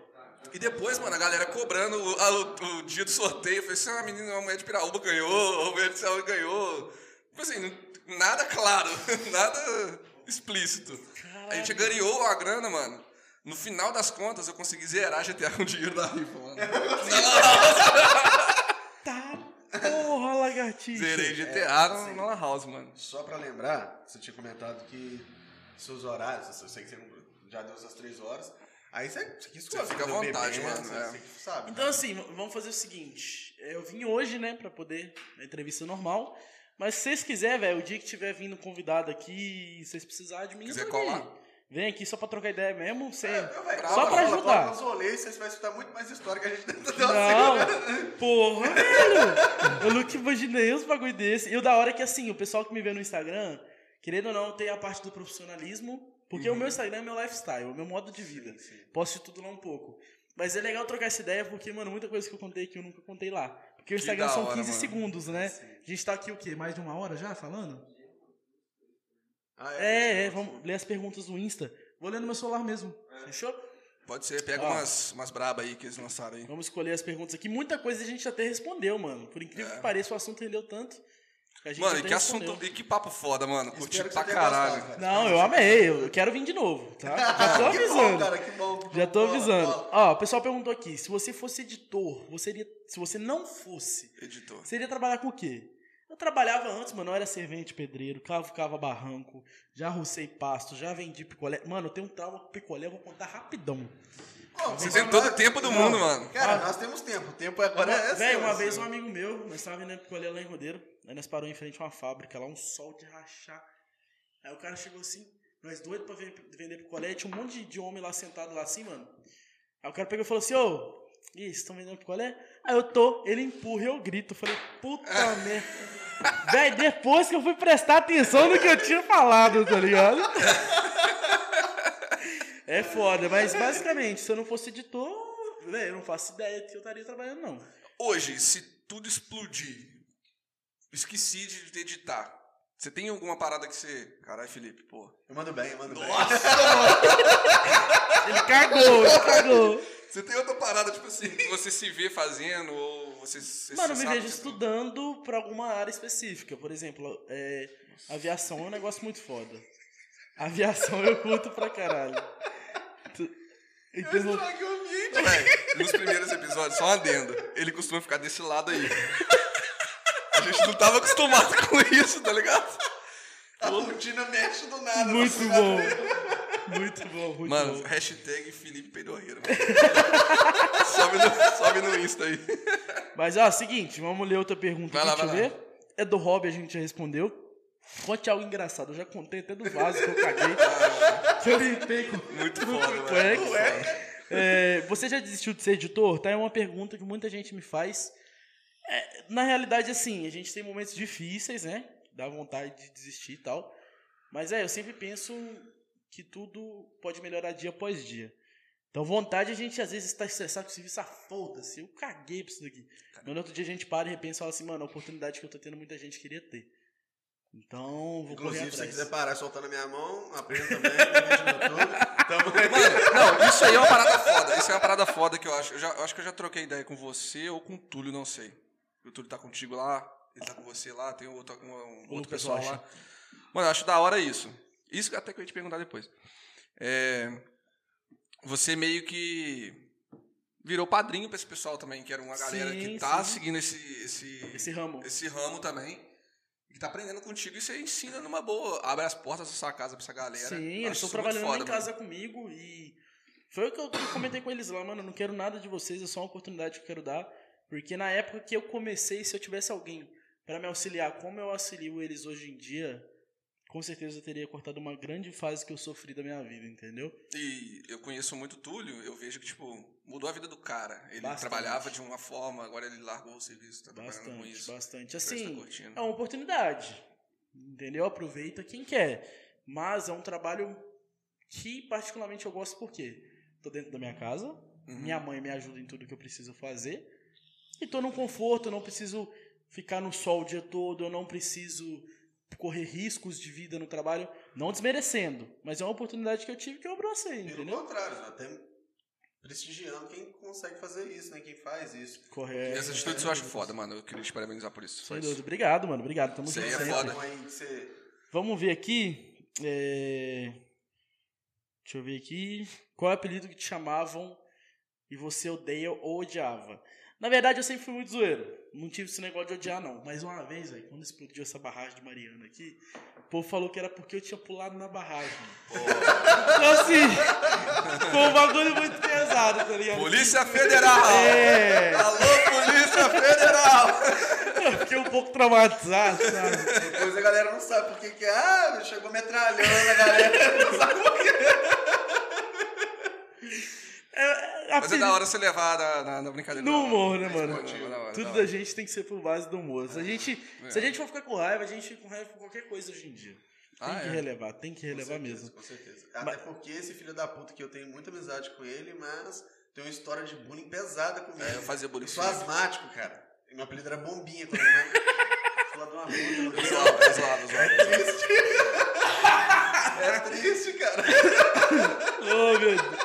E depois, mano, a galera cobrando o, a- o- o dia do sorteio. Eu falei assim, ah, a menina, uma mulher de Piraúba ganhou, a mulher de Céu ganhou. Tipo assim, nada claro, nada explícito. A gente ganhou a grana, mano. No final das contas, eu consegui zerar GTA com o dinheiro da rifa, mano. Tá, porra, lagartixa. Zerei GTA no, na Lan House, mano. Só pra lembrar, você tinha comentado que seus horários, eu sei que você já deu essas três horas. Aí você, você Você fica à vontade, bebê, mano, Você, é. você sabe. Então, assim, v- vamos fazer o seguinte. Eu vim hoje, né, pra poder na entrevista normal. Mas se vocês quiserem, velho, o dia que tiver vindo convidado aqui, vocês precisarem de mim, Quiser colar? Vem aqui só pra trocar ideia mesmo. Você... É, meu velho, só pra cola, ajudar. Nos rolês, vocês vão escutar muito mais história que a gente tenta Não, porra, velho. Eu nunca imaginei uns bagulho desse. E o da hora é que, assim, o pessoal que me vê no Instagram, querendo ou não, tem a parte do profissionalismo. Porque o meu Instagram é meu lifestyle, o meu modo de vida. Posso de tudo lá um pouco. Mas é legal trocar essa ideia porque, mano, muita coisa que eu contei aqui eu nunca contei lá. Porque o Instagram são hora, 15 mano. segundos, né? A gente tá aqui o quê? Mais de uma hora já falando? Ah, É, é, vamos ler as perguntas do Insta. Vou ler no meu celular mesmo. Fechou? Pode ser, pega Ó. umas, umas braba aí que eles lançaram aí. Vamos escolher as perguntas aqui. Muita coisa a gente até respondeu, mano. Por incrível É. que pareça, o assunto rendeu tanto. Que Mano, e que respondeu. assunto. E que papo foda, mano. Curti que pra caralho. gostado, cara. Não, eu amei. Eu quero vir de novo, tá? Já tô que bom, avisando. cara, que bom. Já tô Bola, avisando. bola. Ó, o pessoal perguntou aqui, se você fosse editor, você iria, se você não fosse, Editor. você iria trabalhar com o quê? Eu trabalhava antes, mano, eu era servente pedreiro, cavocava barranco, já rucei pasto, já vendi picolé. Mano, eu tenho um trauma com picolé, eu vou contar rapidão. Pô, Você tem todo o tempo do mundo, mano. Cara, nós temos tempo. O tempo agora é Velho, uma é vez um amigo meu, nós tava vendendo picolé lá em Rodeiro, aí nós parou em frente a uma fábrica lá, um sol de rachar. Aí o cara chegou assim, nós doidos pra ven- vender picolé, tinha um monte de, de homem lá sentado lá assim, mano. Aí o cara pegou e falou assim, ô, e vocês estão vendendo picolé? Aí eu tô, ele empurra e eu grito. Eu falei, puta merda. Véi, depois que eu fui prestar atenção no que eu tinha falado, tá ligado? É foda, mas basicamente, se eu não fosse editor, velho, eu não faço ideia que eu estaria trabalhando, não. Hoje, se tudo explodir, esqueci de editar. Você tem alguma parada que você. Caralho, Felipe, pô. Eu mando bem, eu mando bem. Ele cagou, ele cagou. Você tem outra parada, tipo assim, que você se vê fazendo, ou você. você Mano, eu você me vejo que- estudando pra alguma área específica. Por exemplo, é, aviação é um negócio muito foda. Aviação eu curto pra caralho. Tu- Interrom- Estraguei o vídeo. Véi, nos primeiros episódios, só um adendo. Ele costuma ficar desse lado aí. A gente não tava acostumado com isso, tá ligado? A rotina mexe do nada. Muito bom. Muito bom, muito Mano, bom. hashtag Felipe Peidorreiro. mano. sobe, no, sobe no Insta aí. Mas, ó, seguinte, vamos ler outra pergunta Vai aqui, lá, deixa vai eu ver. É do hobby, a gente já respondeu. Conte algo engraçado. Eu já contei até do vaso que eu caguei. que eu limpei com Muito foda, mano. cueca. É, você já desistiu de ser editor? Tá? É uma pergunta que muita gente me faz. É, na realidade, assim, a gente tem momentos difíceis, né? Dá vontade de desistir e tal. Mas é, eu sempre penso que tudo pode melhorar dia após dia. Então, vontade, a gente às vezes está estressado com o serviço, ah, foda-se, eu caguei pra isso daqui. Mas no outro dia a gente para e repensa e fala assim, mano, a oportunidade que eu tô tendo, muita gente queria ter. Então, vou correr Inclusive, se você quiser parar soltando a minha mão, aprenda também, YouTube. Tamo. Mano, não, isso aí é uma parada foda. Isso é uma parada foda que eu acho. Eu, já, eu acho que eu já troquei ideia com você ou com o Túlio, não sei. O Túlio tá contigo lá, ele tá com você lá, tem outro, um, um outro pessoal Rocha. lá. Mano, eu acho da hora isso. Isso que até que eu ia te perguntar depois. É, você meio que virou padrinho pra esse pessoal também, que era uma galera Sim, que tá sim. seguindo esse, esse, Esse ramo. esse ramo também. E que tá aprendendo contigo e você ensina numa boa. Abre as portas da sua casa pra essa galera. Sim, eles estão trabalhando foda, em mano. casa comigo e foi o que eu comentei com eles lá, mano, eu não quero nada de vocês, é só uma oportunidade que eu quero dar, porque na época que eu comecei, se eu tivesse alguém pra me auxiliar como eu auxilio eles hoje em dia, com certeza eu teria cortado uma grande fase que eu sofri da minha vida, entendeu? E eu conheço muito o Túlio, eu vejo que, tipo, mudou a vida do cara. Ele Bastante. trabalhava de uma forma, agora ele largou o serviço, tá trabalhando com Bastante, isso. bastante. Assim, tá curtindo. é uma oportunidade, entendeu? Aproveita quem quer, mas é um trabalho que particularmente eu gosto porque tô dentro da minha casa, Uhum. Minha mãe me ajuda em tudo que eu preciso fazer. E tô num conforto, eu não preciso ficar no sol o dia todo, eu não preciso correr riscos de vida no trabalho, não desmerecendo, mas é uma oportunidade que eu tive que eu abracei, Pelo entendeu? contrário, até prestigiando quem consegue fazer isso, né? Quem faz isso. Correto. Essa atitude eu acho foda, mano. Eu queria te parabenizar por isso. Sem isso. dúvida. Obrigado, mano. Obrigado. Tamo Isso junto aí é foda. Você... Vamos ver aqui. é, Deixa eu ver aqui. Qual é o apelido que te chamavam e você odeia ou odiava? Na verdade, eu sempre fui muito zoeiro. Não tive esse negócio de odiar, não. Mas uma vez, velho, quando explodiu essa barragem de Mariana aqui, o povo falou que era porque eu tinha pulado na barragem. Então, assim, foi um bagulho muito pesado, tá ligado? Polícia Federal! É, Alô, Polícia Federal! eu fiquei um pouco traumatizado, sabe? Depois a galera não sabe por que que... Ah, chegou metralhando a galera. Não sabe por quê. É, Mas é da hora você levar na, na, na brincadeira. No humor, né, mano? Da hora, Tudo da gente tem que ser por base do humor. Se a gente, se a gente for ficar com raiva, a gente fica com raiva por qualquer coisa hoje em dia. Tem Ah, que é? relevar, tem que relevar mesmo. Com certeza. Até porque esse filho da puta que eu tenho muita amizade com ele, mas tem uma história de bullying pesada comigo. É, eu fazia bullying Eu sou com asmático, cara. E meu apelido era Bombinha quando eu era Falar de uma puta no Rio. zoava, zoava, zoava. É triste. É triste, cara. Ô, meu Deus.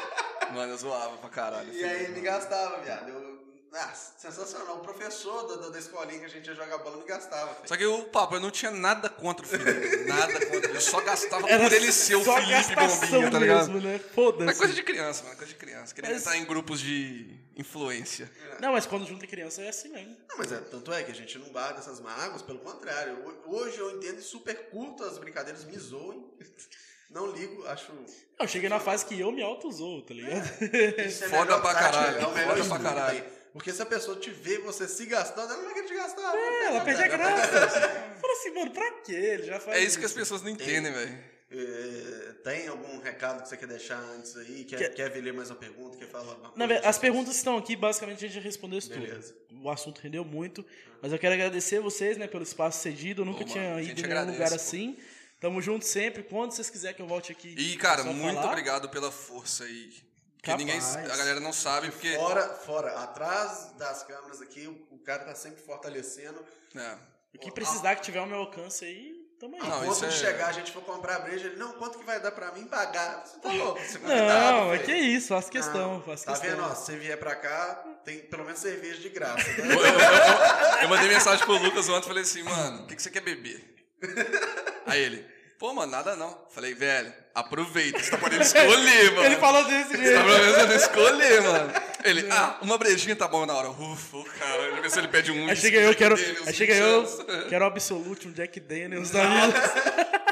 Mano, eu zoava pra caralho. E aí me gastava, viado. Eu, ah, sensacional. O professor da, da, da escolinha que a gente ia jogar bola me gastava, filho. Só que o papo, eu não tinha nada contra o Felipe. Nada contra ele. Eu só gastava Era por ele ser o Felipe Bombinha, tá ligado? mesmo, né? Foda-se. Mas coisa de criança, mano. Coisa de criança. Queria Mas- entrar em grupos de influência. Não, mas quando junta criança é assim mesmo. Não, mas é, tanto é que a gente não guarda essas mágoas, pelo contrário. Ho- Hoje eu entendo e super curto as brincadeiras, me zoem. Não ligo, acho. Eu cheguei na fase que eu me auto-zoo, tá ligado? Isso é a Foda pra caralho, É o melhor foda pra que caralho. Porque se a pessoa te vê você se gastando, ela não vai querer te gastar. É, ela perde a graça. Fala assim, mano, pra quê? Ele já faz É isso que as pessoas não entendem, velho. É, tem algum recado que você quer deixar antes aí? Quer, Quer- quer ver ler mais uma pergunta? Quer falar alguma Na coisa? verdade, as perguntas que estão aqui, basicamente, a gente já respondeu isso Beleza. tudo. O assunto rendeu muito. Mas eu quero agradecer vocês, né, pelo espaço cedido. Eu nunca Pô, tinha mano, ido em nenhum agradece, lugar pô. Tamo junto sempre. Quando vocês quiserem que eu volte aqui. E, cara, só muito falar. obrigado pela força aí. Porque Capaz. ninguém. A galera não sabe, porque. Fora, fora, atrás das câmeras aqui, o, cara tá sempre fortalecendo. É. O que precisar que tiver ao meu alcance aí, tamo aí. A Não, ponto de é- chegar, a gente for comprar breja, ele, não, quanto que vai dar pra mim pagar? Você tá louco? Você Não, é que isso, faço questão, Não, faço Tá questão. vendo? Ó, se você vier pra cá, tem pelo menos cerveja de graça. Eu, Né? eu- eu- eu mandei mensagem pro Lucas ontem e falei assim, mano, o que, que você quer beber? Aí ele, pô, mano, nada não. Falei, velho, aproveita, você tá podendo escolher, mano. Ele falou desse Você tá jeito. podendo escolher, mano. Ele, ah, uma brejinha tá bom na hora. Ufa, cara, deixa eu ver se ele pede um. Aí chega eu, quero. Daniels, Aí chega eu, 20 anos. quero o Absolute, um Jack Daniels da vida.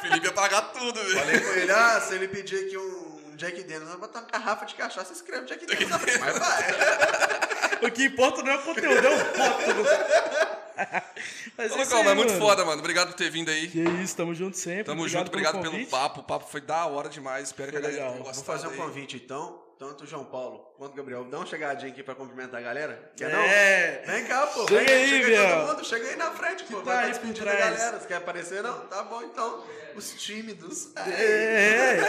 Felipe ia pagar tudo, velho. Falei com ele, ah, se ele pedir aqui um Jack Daniels, vai botar uma garrafa de cachaça, escreve Jack Daniels. Mas vai. O que importa não é o conteúdo, é o rótulo. Mas Ô, é Lucão, aí, mas muito mano. foda, mano. Obrigado por ter vindo aí. Que isso, tamo junto sempre. Tamo obrigado junto, obrigado pelo, convite. papo. O papo foi da hora demais. Espero Foi que a galera legal. tenha Vou gostado. fazer um aí. convite então, tanto o João Paulo quanto o Gabriel. Dá uma chegadinha aqui pra cumprimentar a galera. Quer não? É. Vem cá, pô. Chega Vem, aí, chega Biel. todo mundo. Chega aí na frente, pô. tá Vai aí por despedir da galera. Você quer aparecer, não? Tá bom, então. Os tímidos. É,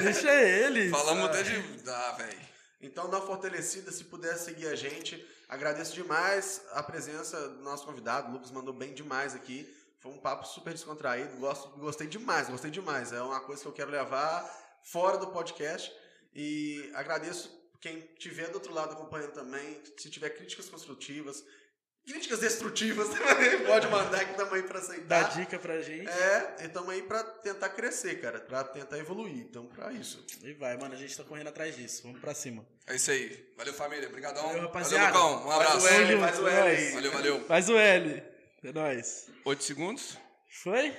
deixa ele. Falamos até de. Ah, velho. Então dá uma fortalecida, se puder seguir a gente. Agradeço demais a presença do nosso convidado. O Lucas mandou bem demais aqui. Foi um papo super descontraído. Gosto, gostei demais, gostei demais. É uma coisa que eu quero levar fora do podcast. E agradeço quem estiver do outro lado acompanhando também. Se tiver críticas construtivas, críticas destrutivas também, pode mandar que estamos aí para Dá aceitar. dica pra gente. É, e estamos aí para tentar crescer, cara, para tentar evoluir. Então, para isso. E vai, mano, a gente tá correndo atrás disso. Vamos pra cima. É isso aí. Valeu, família. Obrigadão. Valeu, rapaziada. Valeu, Lucão. Um abraço. Faz o L, faz o L. Valeu, valeu. Faz o L. É nóis. Oito segundos. Foi?